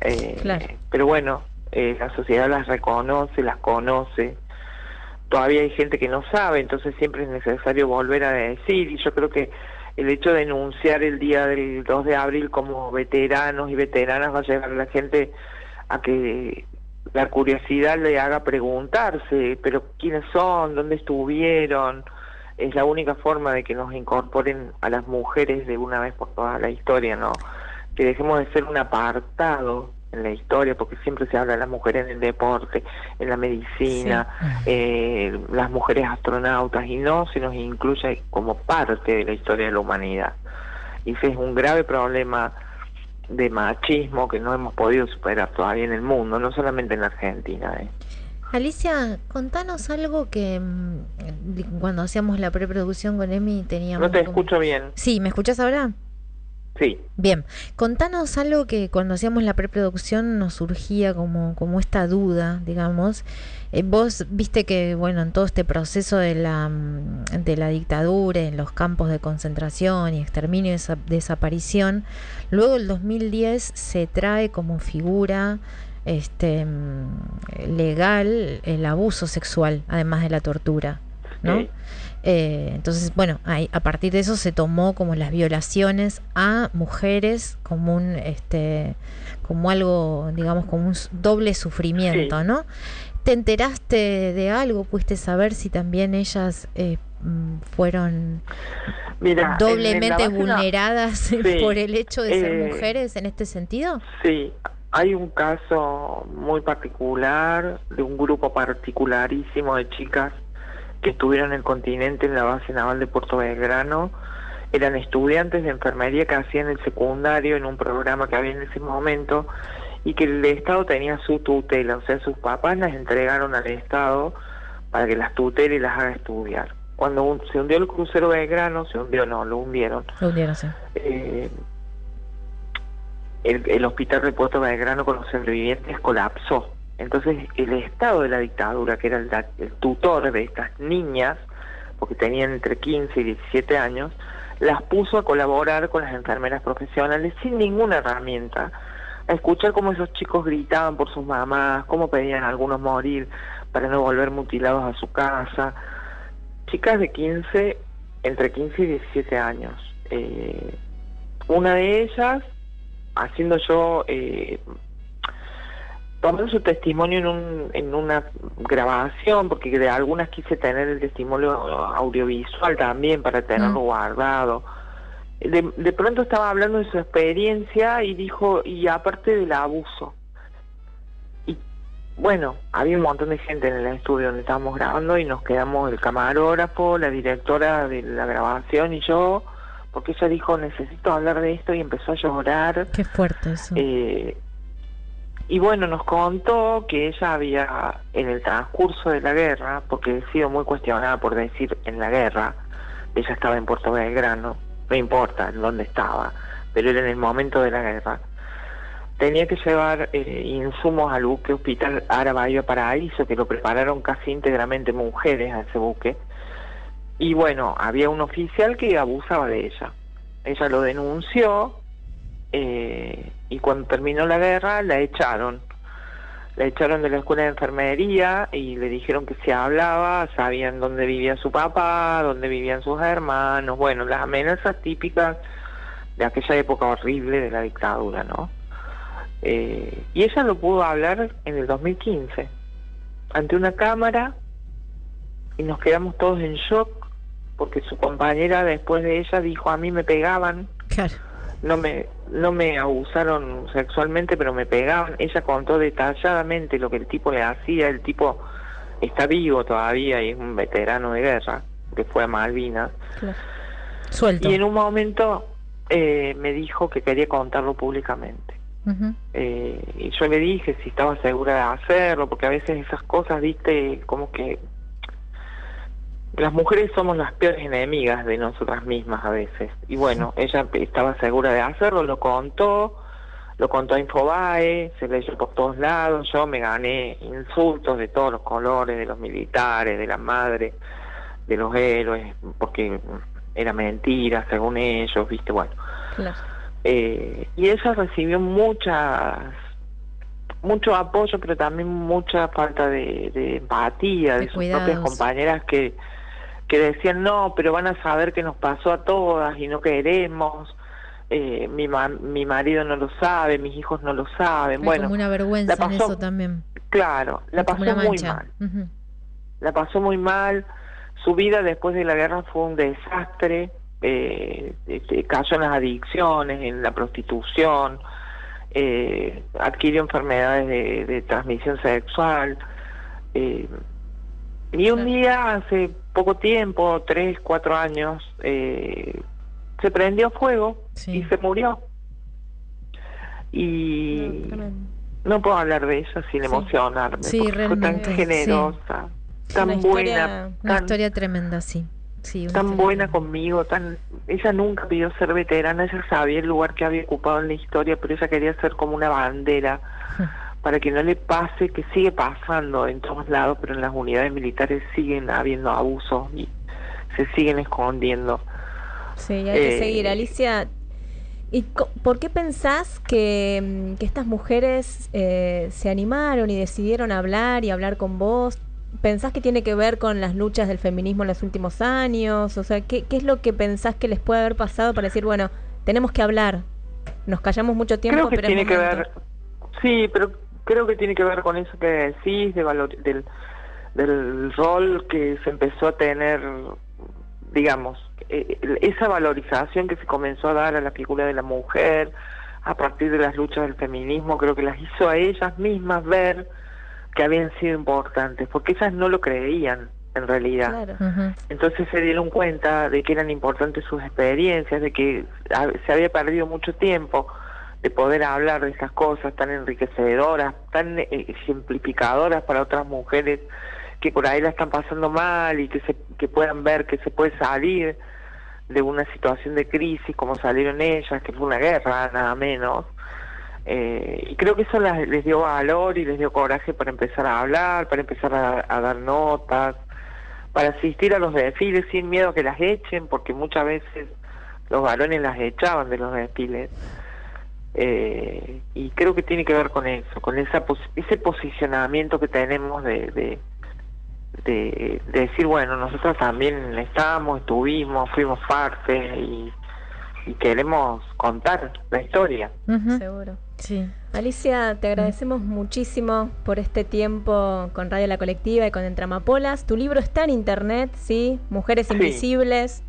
Eh, Claro. Pero bueno, eh, la sociedad las reconoce, las conoce. Todavía hay gente que no sabe, entonces siempre es necesario volver a decir. Y yo creo que el hecho de denunciar el día del 2 de abril como veteranos y veteranas va a llevar a la gente a que la curiosidad le haga preguntarse, pero quiénes son, dónde estuvieron. Es la única forma de que nos incorporen a las mujeres de una vez por toda la historia, ¿no? Que dejemos de ser un apartado en la historia, porque siempre se habla de las mujeres en el deporte, en la medicina, eh, las mujeres astronautas, y no se nos incluye como parte de la historia de la humanidad. Y ese es un grave problema de machismo que no hemos podido superar todavía en el mundo, no solamente en la Argentina. ¿eh? Alicia, contanos algo que mm, cuando hacíamos la preproducción con Emi teníamos... No te como- escucho bien. Sí, ¿me escuchás ahora? Sí. Bien, contanos algo que cuando hacíamos la preproducción nos surgía como, como esta duda, digamos. Eh, vos viste que, bueno, en todo este proceso de la, mm, de la dictadura, en los campos de concentración y exterminio y desa- desaparición, luego el 2010 se trae como figura este mm, legal el abuso sexual, además de la tortura. ¿no? Eh, entonces, bueno, ahí, a partir de eso se tomó como las violaciones a mujeres como un, este, como algo, digamos, como un doble sufrimiento, ¿no? ¿Te enteraste de algo? ¿Pudiste saber si también ellas eh, fueron Mira, en- en la doblemente vulneradas Sí, por el hecho de ser eh, mujeres en este sentido? Sí, hay un caso muy particular de un grupo particularísimo de chicas que estuvieron en el continente en la base naval de Puerto Belgrano. Eran estudiantes de enfermería que hacían el secundario en un programa que había en ese momento y que el Estado tenía su tutela, o sea, sus papás las entregaron al Estado para que las tutele y las haga estudiar. Cuando un- se hundió el crucero Belgrano, se hundió, no, lo hundieron. Lo hundieron, sí. Eh, el, el hospital de Puerto Belgrano con los sobrevivientes colapsó. Entonces el Estado de la dictadura, que era el, tutor de estas niñas, porque tenían entre 15 y 17 años, las puso a colaborar con las enfermeras profesionales sin ninguna herramienta, a escuchar cómo esos chicos gritaban por sus mamás, cómo pedían a algunos morir para no volver mutilados a su casa. Chicas de 15, entre 15 y 17 años. Eh, una de ellas, haciendo yo, eh, tomando su testimonio en, un, en una grabación, porque de algunas quise tener el testimonio audiovisual también para tenerlo guardado. De, de pronto estaba hablando de su experiencia y dijo, y aparte del abuso. Y bueno, había un montón de gente en el estudio donde estábamos grabando y nos quedamos el camarógrafo, la directora de la grabación y yo, porque ella dijo, necesito hablar de esto y empezó a llorar. Qué fuerte eso. Eh, y bueno, nos contó que ella había, en el transcurso de la guerra, porque ha sido muy cuestionada por decir en la guerra, ella estaba en Puerto Belgrano, no importa en dónde estaba, pero era en el momento de la guerra, tenía que llevar eh, insumos al buque Hospital Bahía Paraíso, que lo prepararon casi íntegramente mujeres a ese buque, y bueno, había un oficial que abusaba de ella. Ella lo denunció, eh, y cuando terminó la guerra la echaron. La echaron de la escuela de enfermería y le dijeron que si hablaba, sabían dónde vivía su papá, dónde vivían sus hermanos, bueno, las amenazas típicas de aquella época horrible de la dictadura, ¿no? Eh, y ella lo pudo hablar en el 2015, ante una cámara, y nos quedamos todos en shock, porque su compañera después de ella dijo, a mí me pegaban, Claro. No me no me abusaron sexualmente pero me pegaban. Ella contó detalladamente lo que el tipo le hacía. El tipo está vivo todavía y es un veterano de guerra que fue a Malvinas. Suelto. y en un momento eh, me dijo que quería contarlo públicamente. Eh, y yo le dije si estaba segura de hacerlo porque a veces esas cosas viste como que las mujeres somos las peores enemigas de nosotras mismas a veces. Y bueno, ella estaba segura de hacerlo, lo contó, lo contó a Infobae, se leyó por todos lados, yo me gané insultos de todos los colores, de los militares, de la madre, de los héroes, porque era mentira según ellos, viste, bueno. Claro. Eh, y ella recibió muchas mucho apoyo pero también mucha falta de, de empatía de, De sus propias compañeras que que decían no pero van a saber que nos pasó a todas y no queremos eh, mi ma- mi marido no lo sabe mis hijos no lo saben Hay bueno como una vergüenza la en pasó- eso también. claro la pasó muy mal. La pasó muy mal, su vida después de la guerra fue un desastre, eh, este, cayó en las adicciones, en la prostitución, eh, adquirió enfermedades de, de transmisión sexual. eh, y un día, hace poco tiempo, tres, cuatro años, eh, se prendió fuego y se murió. Y no puedo hablar de ella sin emocionarme, Sí, porque fue tan generosa, tan Una buena, historia- Una historia tremenda, sí. sí tan buena conmigo, tan ella nunca pidió ser veterana, ella sabía el lugar que había ocupado en la historia, pero ella quería ser como una bandera para que no le pase, que sigue pasando en todos lados, pero en las unidades militares siguen habiendo abusos y se siguen escondiendo. Sí, hay que Eh, seguir. Alicia, ¿y por qué pensás que, mm, que estas mujeres eh, se animaron y decidieron hablar y hablar con vos? ¿pensás que tiene que ver con las luchas del feminismo en los últimos años? O sea, ¿qué, qué es lo que pensás que les puede haber pasado para decir, bueno, tenemos que hablar? Nos callamos mucho tiempo, creo que pero tiene que ver sí pero creo que tiene que ver con eso que decís de valor del del rol que se empezó a tener digamos eh, esa valorización que se comenzó a dar a la figura de la mujer a partir de las luchas del feminismo creo que las hizo a ellas mismas ver que habían sido importantes porque ellas no lo creían en realidad Claro. entonces se dieron cuenta de que eran importantes sus experiencias, de que se había perdido mucho tiempo de poder hablar de esas cosas tan enriquecedoras, tan eh, ejemplificadoras para otras mujeres que por ahí la están pasando mal y que se que puedan ver que se puede salir de una situación de crisis como salieron ellas, que fue una guerra, nada menos. Eh, y creo que eso les dio valor y les dio coraje para empezar a hablar, para empezar a, a dar notas, para asistir a los desfiles sin miedo a que las echen, porque muchas veces los varones las echaban de los desfiles. Eh, y creo que tiene que ver con eso, con esa pos- ese posicionamiento que tenemos de, de, de, de decir, bueno, nosotros también estamos, estuvimos, fuimos parte y, y queremos contar la historia. Seguro. Sí. Alicia, te agradecemos muchísimo por este tiempo con Radio La Colectiva y con Entramapolas. Tu libro está en internet, ¿sí? Mujeres Sí. Invisibles.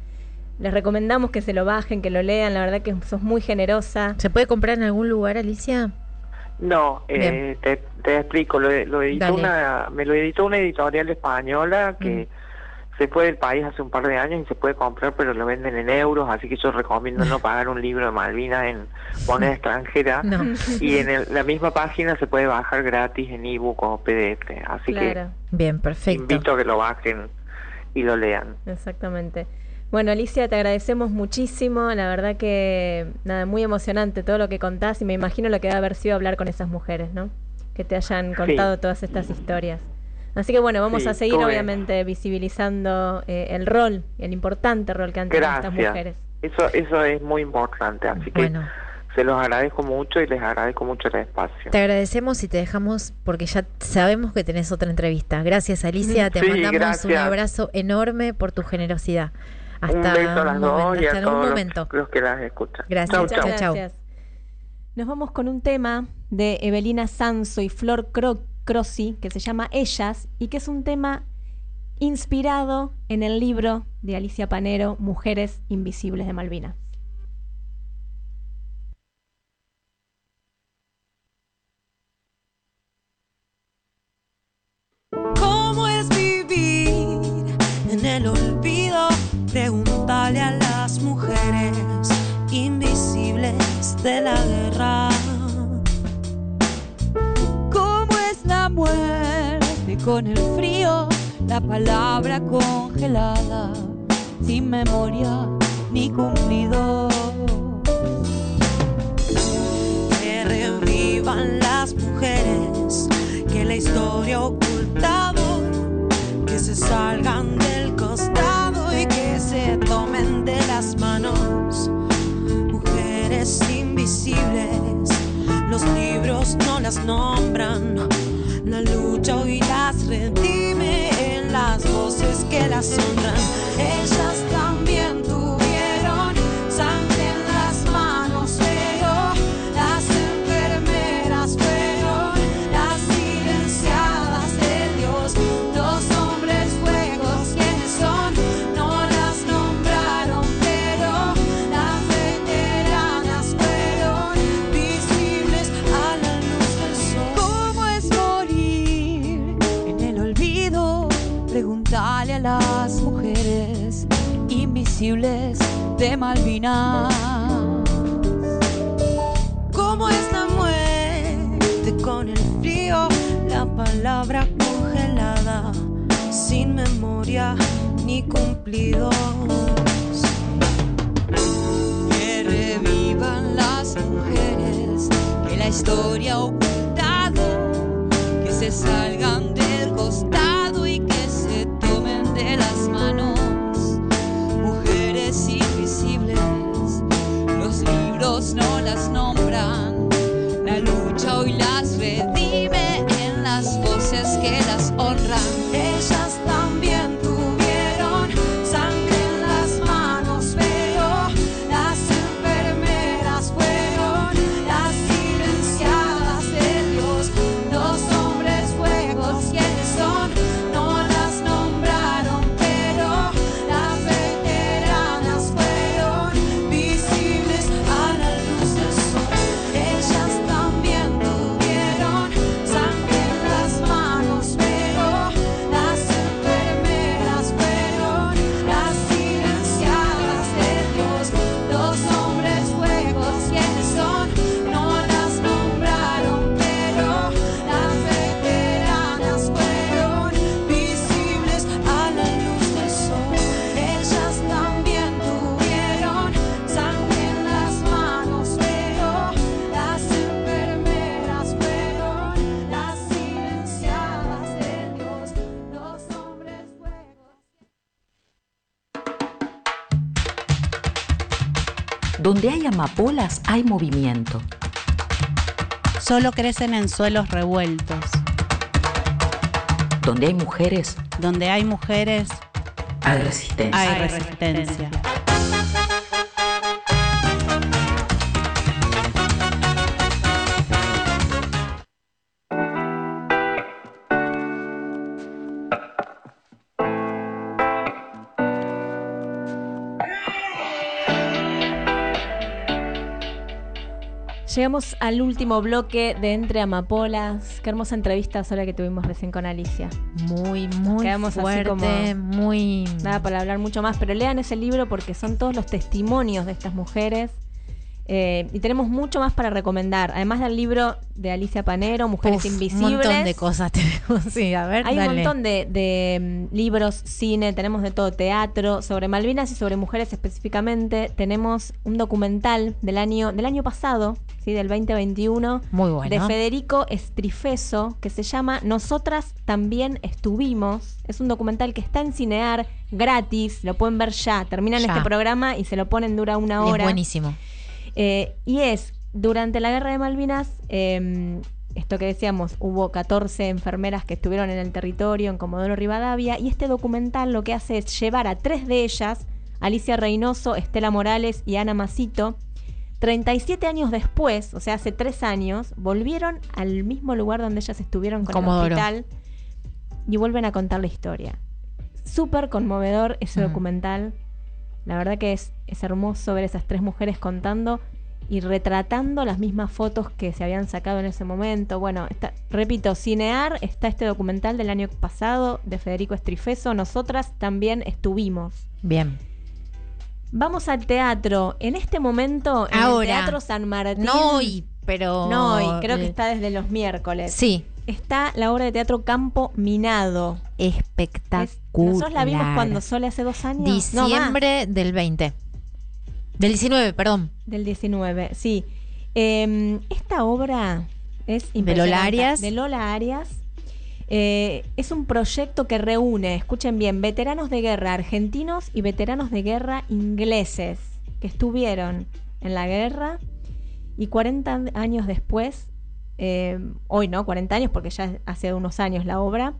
Les recomendamos que se lo bajen, que lo lean. La verdad que sos muy generosa. ¿Se puede comprar en algún lugar, Alicia? No, eh, te, te explico, lo, lo editó una, me lo editó una editorial española que se fue del país hace un par de años y se puede comprar, pero lo venden en euros, así que yo recomiendo no pagar un libro de Malvinas en moneda extranjera. No. Y en el- la misma página se puede bajar gratis en ebook o PDF, así Claro. Bien, que perfecto. invito a que lo bajen y lo lean. Exactamente. Bueno, Alicia, te agradecemos muchísimo. La verdad que, nada, muy emocionante todo lo que contás y me imagino lo que debe haber sido hablar con esas mujeres, ¿no? Que te hayan contado todas estas historias. Así que bueno, vamos Sí, a seguir obviamente visibilizando eh, el rol, el importante rol que han tenido estas mujeres. Eso, eso es muy importante, así que Bueno. se los agradezco mucho y les agradezco mucho el espacio. Te agradecemos y te dejamos porque ya sabemos que tenés otra entrevista. Gracias, Alicia. Te Sí, mandamos un abrazo enorme por tu generosidad. Hasta un beso a las un dos momento, y hasta a algún todos los- momento. los que las escuchan. Gracias. Chau, Chau, chau. chau. Gracias. Nos vamos con un tema de Evelina Sanso y Flor Cro- Crossi que se llama Ellas y que es un tema inspirado en el libro de Alicia Panero, Mujeres Invisibles de Malvinas. A las mujeres invisibles de la guerra. ¿Cómo es la muerte con el frío? La palabra congelada, sin memoria ni cumplido. Que revivan las mujeres que la historia ocultado, que se salgan del costado los libros no las nombran, la lucha hoy las redime en las voces que las honran. Ellas de Malvinas. ¿Cómo es la muerte con el frío? La palabra congelada, sin memoria ni cumplidos. Que revivan las mujeres que la historia ha ocultado, que se salgan del no las nombran, la lucha hoy las Donde hay amapolas hay movimiento. Solo crecen en suelos revueltos. Donde hay mujeres, Donde hay mujeres, hay resistencia. hay resistencia. Llegamos al último bloque de Entre Amapolas. Qué hermosa entrevista sola que tuvimos recién con Alicia. Muy, muy Quedamos así fuerte, como- muy... Nada para hablar mucho más, pero lean ese libro porque son todos los testimonios de estas mujeres. Eh, y tenemos mucho más para recomendar. Además del libro de Alicia Panero, Mujeres Uf, Invisibles. Un montón de cosas tenemos. Sí, a ver, Hay dale. un montón de, de, mm, libros, cine, tenemos de todo, teatro, sobre Malvinas y sobre mujeres específicamente. Tenemos un documental del año, del año pasado, ¿sí? del 2021, Muy bueno. de Federico Estrifeso, que se llama Nosotras también estuvimos. Es un documental que está en Cinear gratis, lo pueden ver ya. Terminan Ya. este programa y se lo ponen, dura una Es hora. buenísimo. Eh, y es, durante la guerra de Malvinas, eh, esto que decíamos, hubo 14 enfermeras que estuvieron en el territorio, en Comodoro Rivadavia, y este documental lo que hace es llevar a tres de ellas, Alicia Reynoso, Estela Morales y Ana Macito, 37 años después, o sea, hace tres años, volvieron al mismo lugar donde ellas estuvieron con Comodoro. el hospital y vuelven a contar la historia. Súper conmovedor ese Mm. documental. La verdad que es, es hermoso ver esas tres mujeres contando y retratando las mismas fotos que se habían sacado en ese momento. Bueno, está- repito, Cinear está este documental del año pasado de Federico Estrifeso. Nosotras también estuvimos. Bien. Vamos al teatro. En este momento, en Ahora. el Teatro San Martín. No hoy, pero... No hoy, creo que está desde los miércoles. Sí. Está la obra de teatro Campo Minado. Espectacular. Nosotros la vimos cuando Sole hace dos años. No. Diciembre del 20. Del 19, perdón. Del 19, sí. Eh, esta obra es De impresionante. Lola Arias. De Lola Arias. Eh, es un proyecto que reúne, escuchen bien, veteranos de guerra argentinos y veteranos de guerra ingleses que estuvieron en la guerra y 40 años después, eh, hoy no, 40 años porque ya hace unos años la obra,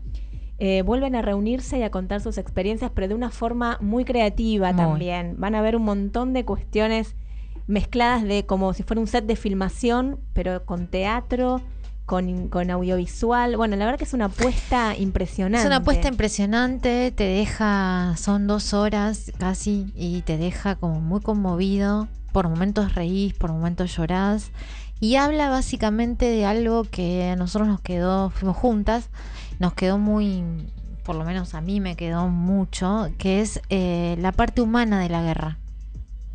eh, vuelven a reunirse y a contar sus experiencias, pero de una forma muy creativa Muy. también. Van a ver un montón de cuestiones mezcladas de como si fuera un set de filmación, pero con teatro, con, con audiovisual. Bueno, la verdad que es una apuesta impresionante. Es una apuesta impresionante, te deja, son dos horas casi, y te deja como muy conmovido. Por momentos reís, por momentos llorás. Y habla básicamente de algo que a nosotros nos quedó, fuimos juntas, nos quedó muy, por lo menos a mí me quedó mucho, que es eh, la parte humana de la guerra.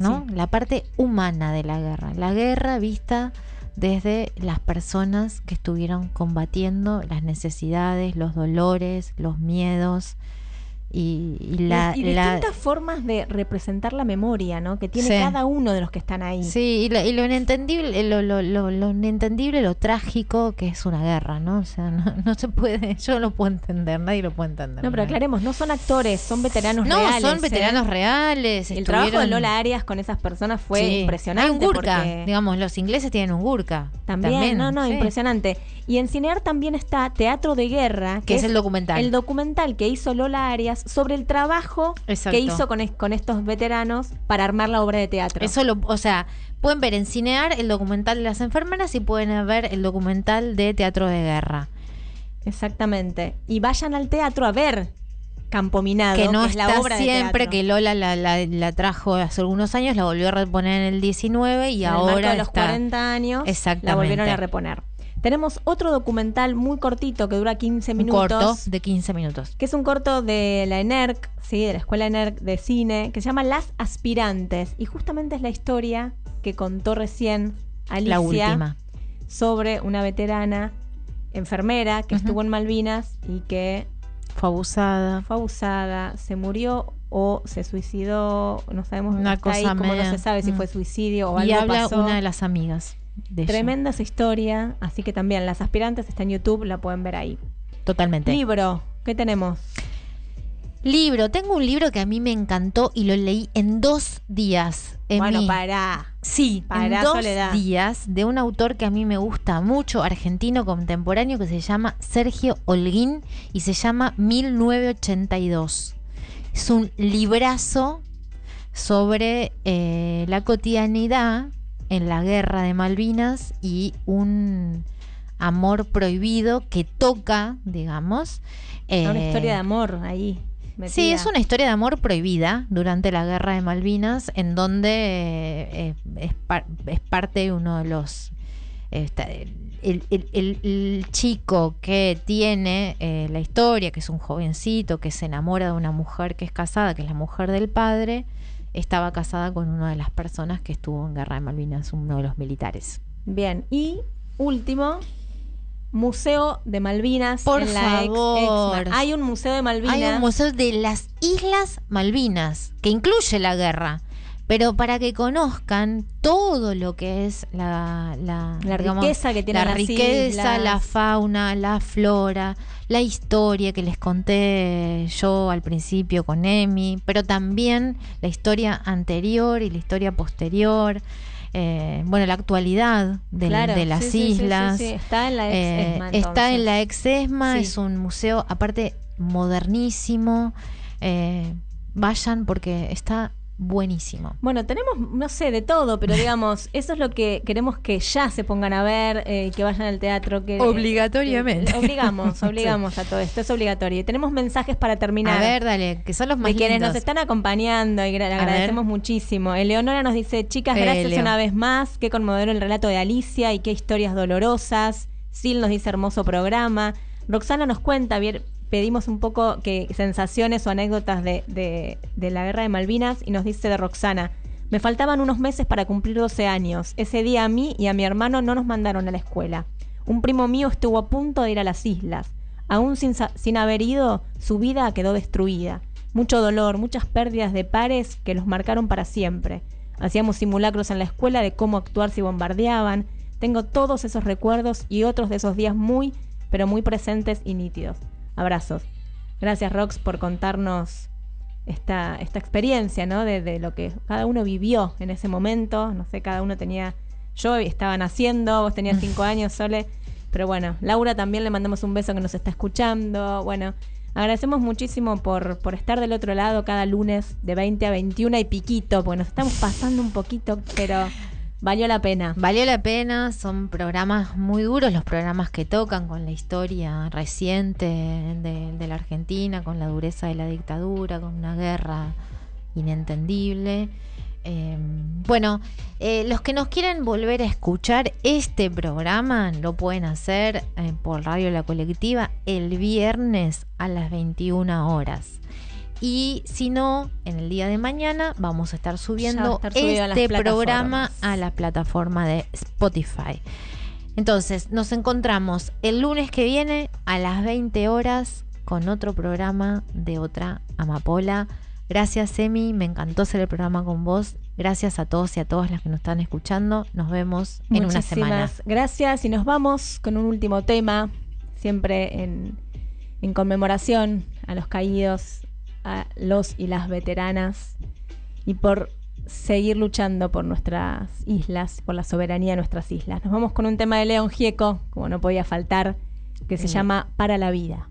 ¿No? La parte humana de la guerra. La guerra vista desde las personas que estuvieron combatiendo las necesidades, los dolores, los miedos y, y la, y la- distintas formas de representar la memoria, ¿no? Que tiene Sí. cada uno de los que están ahí. Sí, y lo, y lo inentendible, lo, lo, lo, inentendible, lo trágico que es una guerra, ¿no? O sea, no, no se puede, yo no lo puedo entender, nadie lo puede entender. No, pero aclaremos, no son actores, son veteranos No, reales. son ¿eh? veteranos reales. El trabajo de Lola Arias con esas personas fue Sí. impresionante. Hay un Gurkha, porque- digamos, los ingleses tienen un Gurkha. También, no, no, sí. impresionante. Y en Cinear también está Teatro de Guerra, Que es el documental. El documental que hizo Lola Arias sobre el trabajo Exacto. que hizo con, es- con estos veteranos para armar la obra de teatro. Eso lo, o sea, pueden ver en Cinear el documental de las enfermeras y pueden ver el documental de Teatro de Guerra. Exactamente. Y vayan al teatro a ver Campo Minado, que no es la está obra siempre, que Lola la, la- la trajo hace algunos años, la volvió a reponer en el 19 y En el marco ahora de los está... 40 años Exactamente. la volvieron a reponer. Tenemos otro documental muy cortito que dura 15 Un minutos. corto de 15 minutos. que es un corto de la ENERC, ¿sí? de la Escuela ENERC de Cine, que se llama Las Aspirantes. Y justamente es la historia que contó recién Alicia La última. sobre una veterana enfermera que estuvo en Malvinas y que Fue abusada. fue abusada, se murió o se suicidó, no sabemos Una hasta ahí cosa como no se sabe si mm. fue suicidio o Y algo habla pasó. una de las amigas de. Tremenda esa historia, así que también Las Aspirantes está en YouTube, la pueden ver ahí. Totalmente. Libro, ¿qué tenemos? Libro, tengo un libro que a mí me encantó y lo leí en dos días. En bueno, mi- pará. Sí, Para en dos Soledad. días de un autor que a mí me gusta mucho, argentino contemporáneo, que se llama Sergio Holguín y se llama 1982. Es un librazo sobre eh, la cotidianidad en la guerra de Malvinas y un amor prohibido que toca, digamos. Una eh, historia de amor ahí. Sí, es una historia de amor prohibida durante la guerra de Malvinas, en donde eh, es, par- es parte de uno de los... esta- el, el- el- el chico que tiene eh, la historia, que es un jovencito que se enamora de una mujer que es casada, que es la mujer del padre, estaba casada con una de las personas que estuvo en guerra de Malvinas, uno de los militares. Bien, y último, Museo de Malvinas. Por en la ex- favor. Hay un Museo de Malvinas. Hay un museo de las Islas Malvinas, que incluye la guerra, pero para que conozcan todo lo que es la, la, La riqueza que tienen la riqueza, islas. la fauna, la flora, la historia que les conté yo al principio con Emi, pero también la historia anterior y la historia posterior. eh, bueno, la actualidad de, Claro, de las sí, sí, sí, sí, islas. Está en la ex Eh, está en la ex ESMA, es un museo aparte modernísimo. eh, vayan porque está buenísimo. Bueno, tenemos, no sé, de todo, pero digamos, eso es lo que queremos que ya se pongan a ver, eh, que vayan al teatro. Que, Obligatoriamente. que- obligamos, obligamos a todo esto, es obligatorio. Y tenemos mensajes para terminar. A ver, dale, que son los más de quienes lindos. nos están acompañando y ver. agradecemos muchísimo. Eleonora nos dice, chicas, gracias Eleo. una vez más, qué conmovedor el relato de Alicia y qué historias dolorosas. Sil nos dice hermoso programa. Roxana nos cuenta, bien, pedimos un poco que sensaciones o anécdotas de, de- la guerra de Malvinas y nos dice de Roxana, me faltaban unos meses para cumplir 12 años. Ese día a mí y a mi hermano no nos mandaron a la escuela. Un primo mío estuvo a punto de ir a las islas. Aún sin, sin haber ido, su vida quedó destruida. Mucho dolor, muchas pérdidas de pares que los marcaron para siempre. Hacíamos simulacros en la escuela de cómo actuar si bombardeaban. Tengo todos esos recuerdos y otros de esos días muy, pero muy presentes y nítidos. Abrazos. Gracias, Rox, por contarnos esta, esta experiencia, ¿no? De, de lo que cada uno vivió en ese momento. No sé, cada uno tenía. Yo estaba naciendo, vos tenías cinco años, Sole. Pero bueno, Laura también le mandamos un beso que nos está escuchando. Bueno, agradecemos muchísimo por, por estar del otro lado cada lunes de 20 a 21 y piquito, porque nos estamos pasando un poquito, pero valió la pena. Valió la pena, son programas muy duros, los programas que tocan con la historia reciente de, la Argentina, con la dureza de la dictadura, con una guerra inentendible. Eh, bueno, eh, los que nos quieren volver a escuchar este programa lo pueden hacer eh, por Radio La Colectiva el viernes a las 21 horas. Y si no, en el día de mañana vamos a estar a subiendo estar a este programa a la plataforma de Spotify. Entonces, nos encontramos el lunes que viene a las 20 horas con otro programa de otra amapola. Gracias, Emi. Me encantó hacer el programa con vos. Gracias a todos y a todas las que nos están escuchando. Nos vemos en una semana. Gracias y nos vamos con un último tema, siempre en, en conmemoración a los caídos, a los y las veteranas y por seguir luchando por nuestras islas, por la soberanía de nuestras islas. Nos vamos con un tema de León Gieco, como no podía faltar, que se Mm. llama Para la Vida.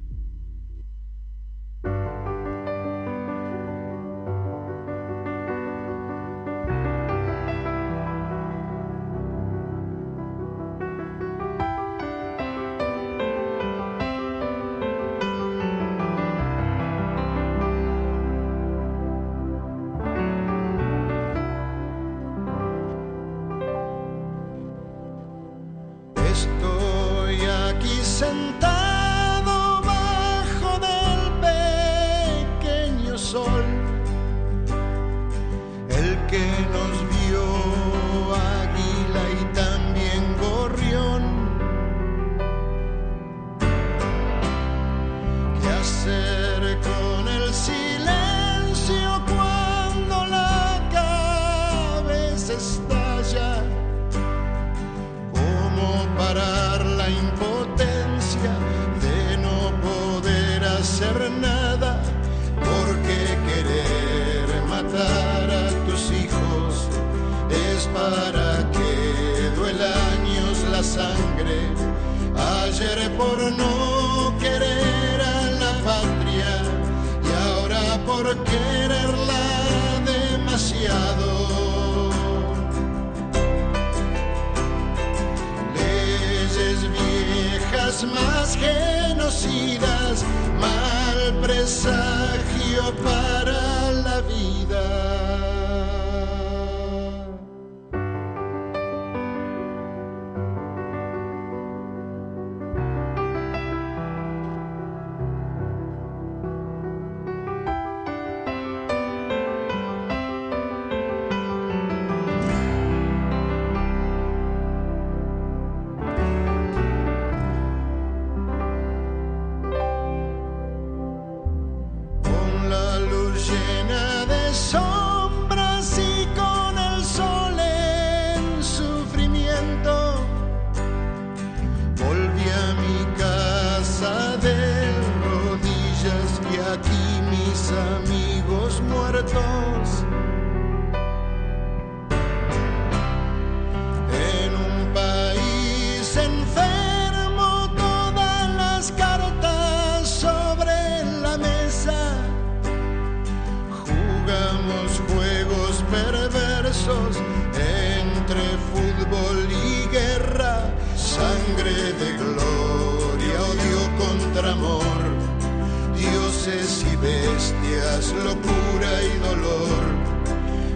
bestias, locura y dolor.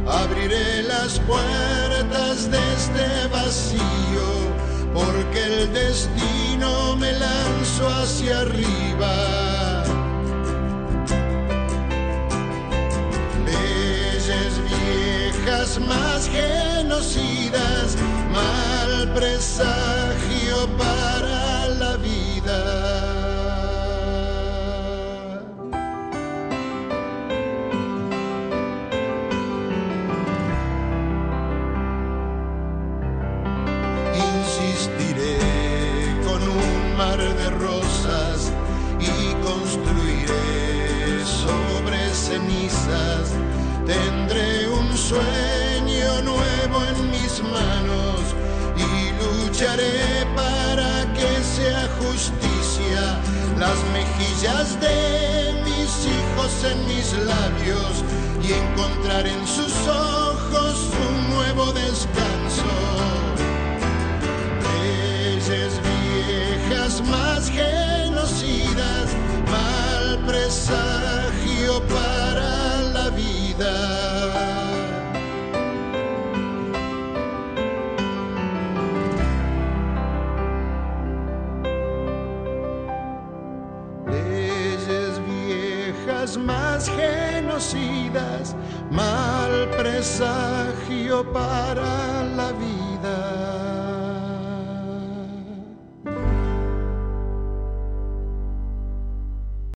Abriré las puertas de este vacío, porque el destino me lanzó hacia arriba. Leyes viejas más genocidas, mal presagio para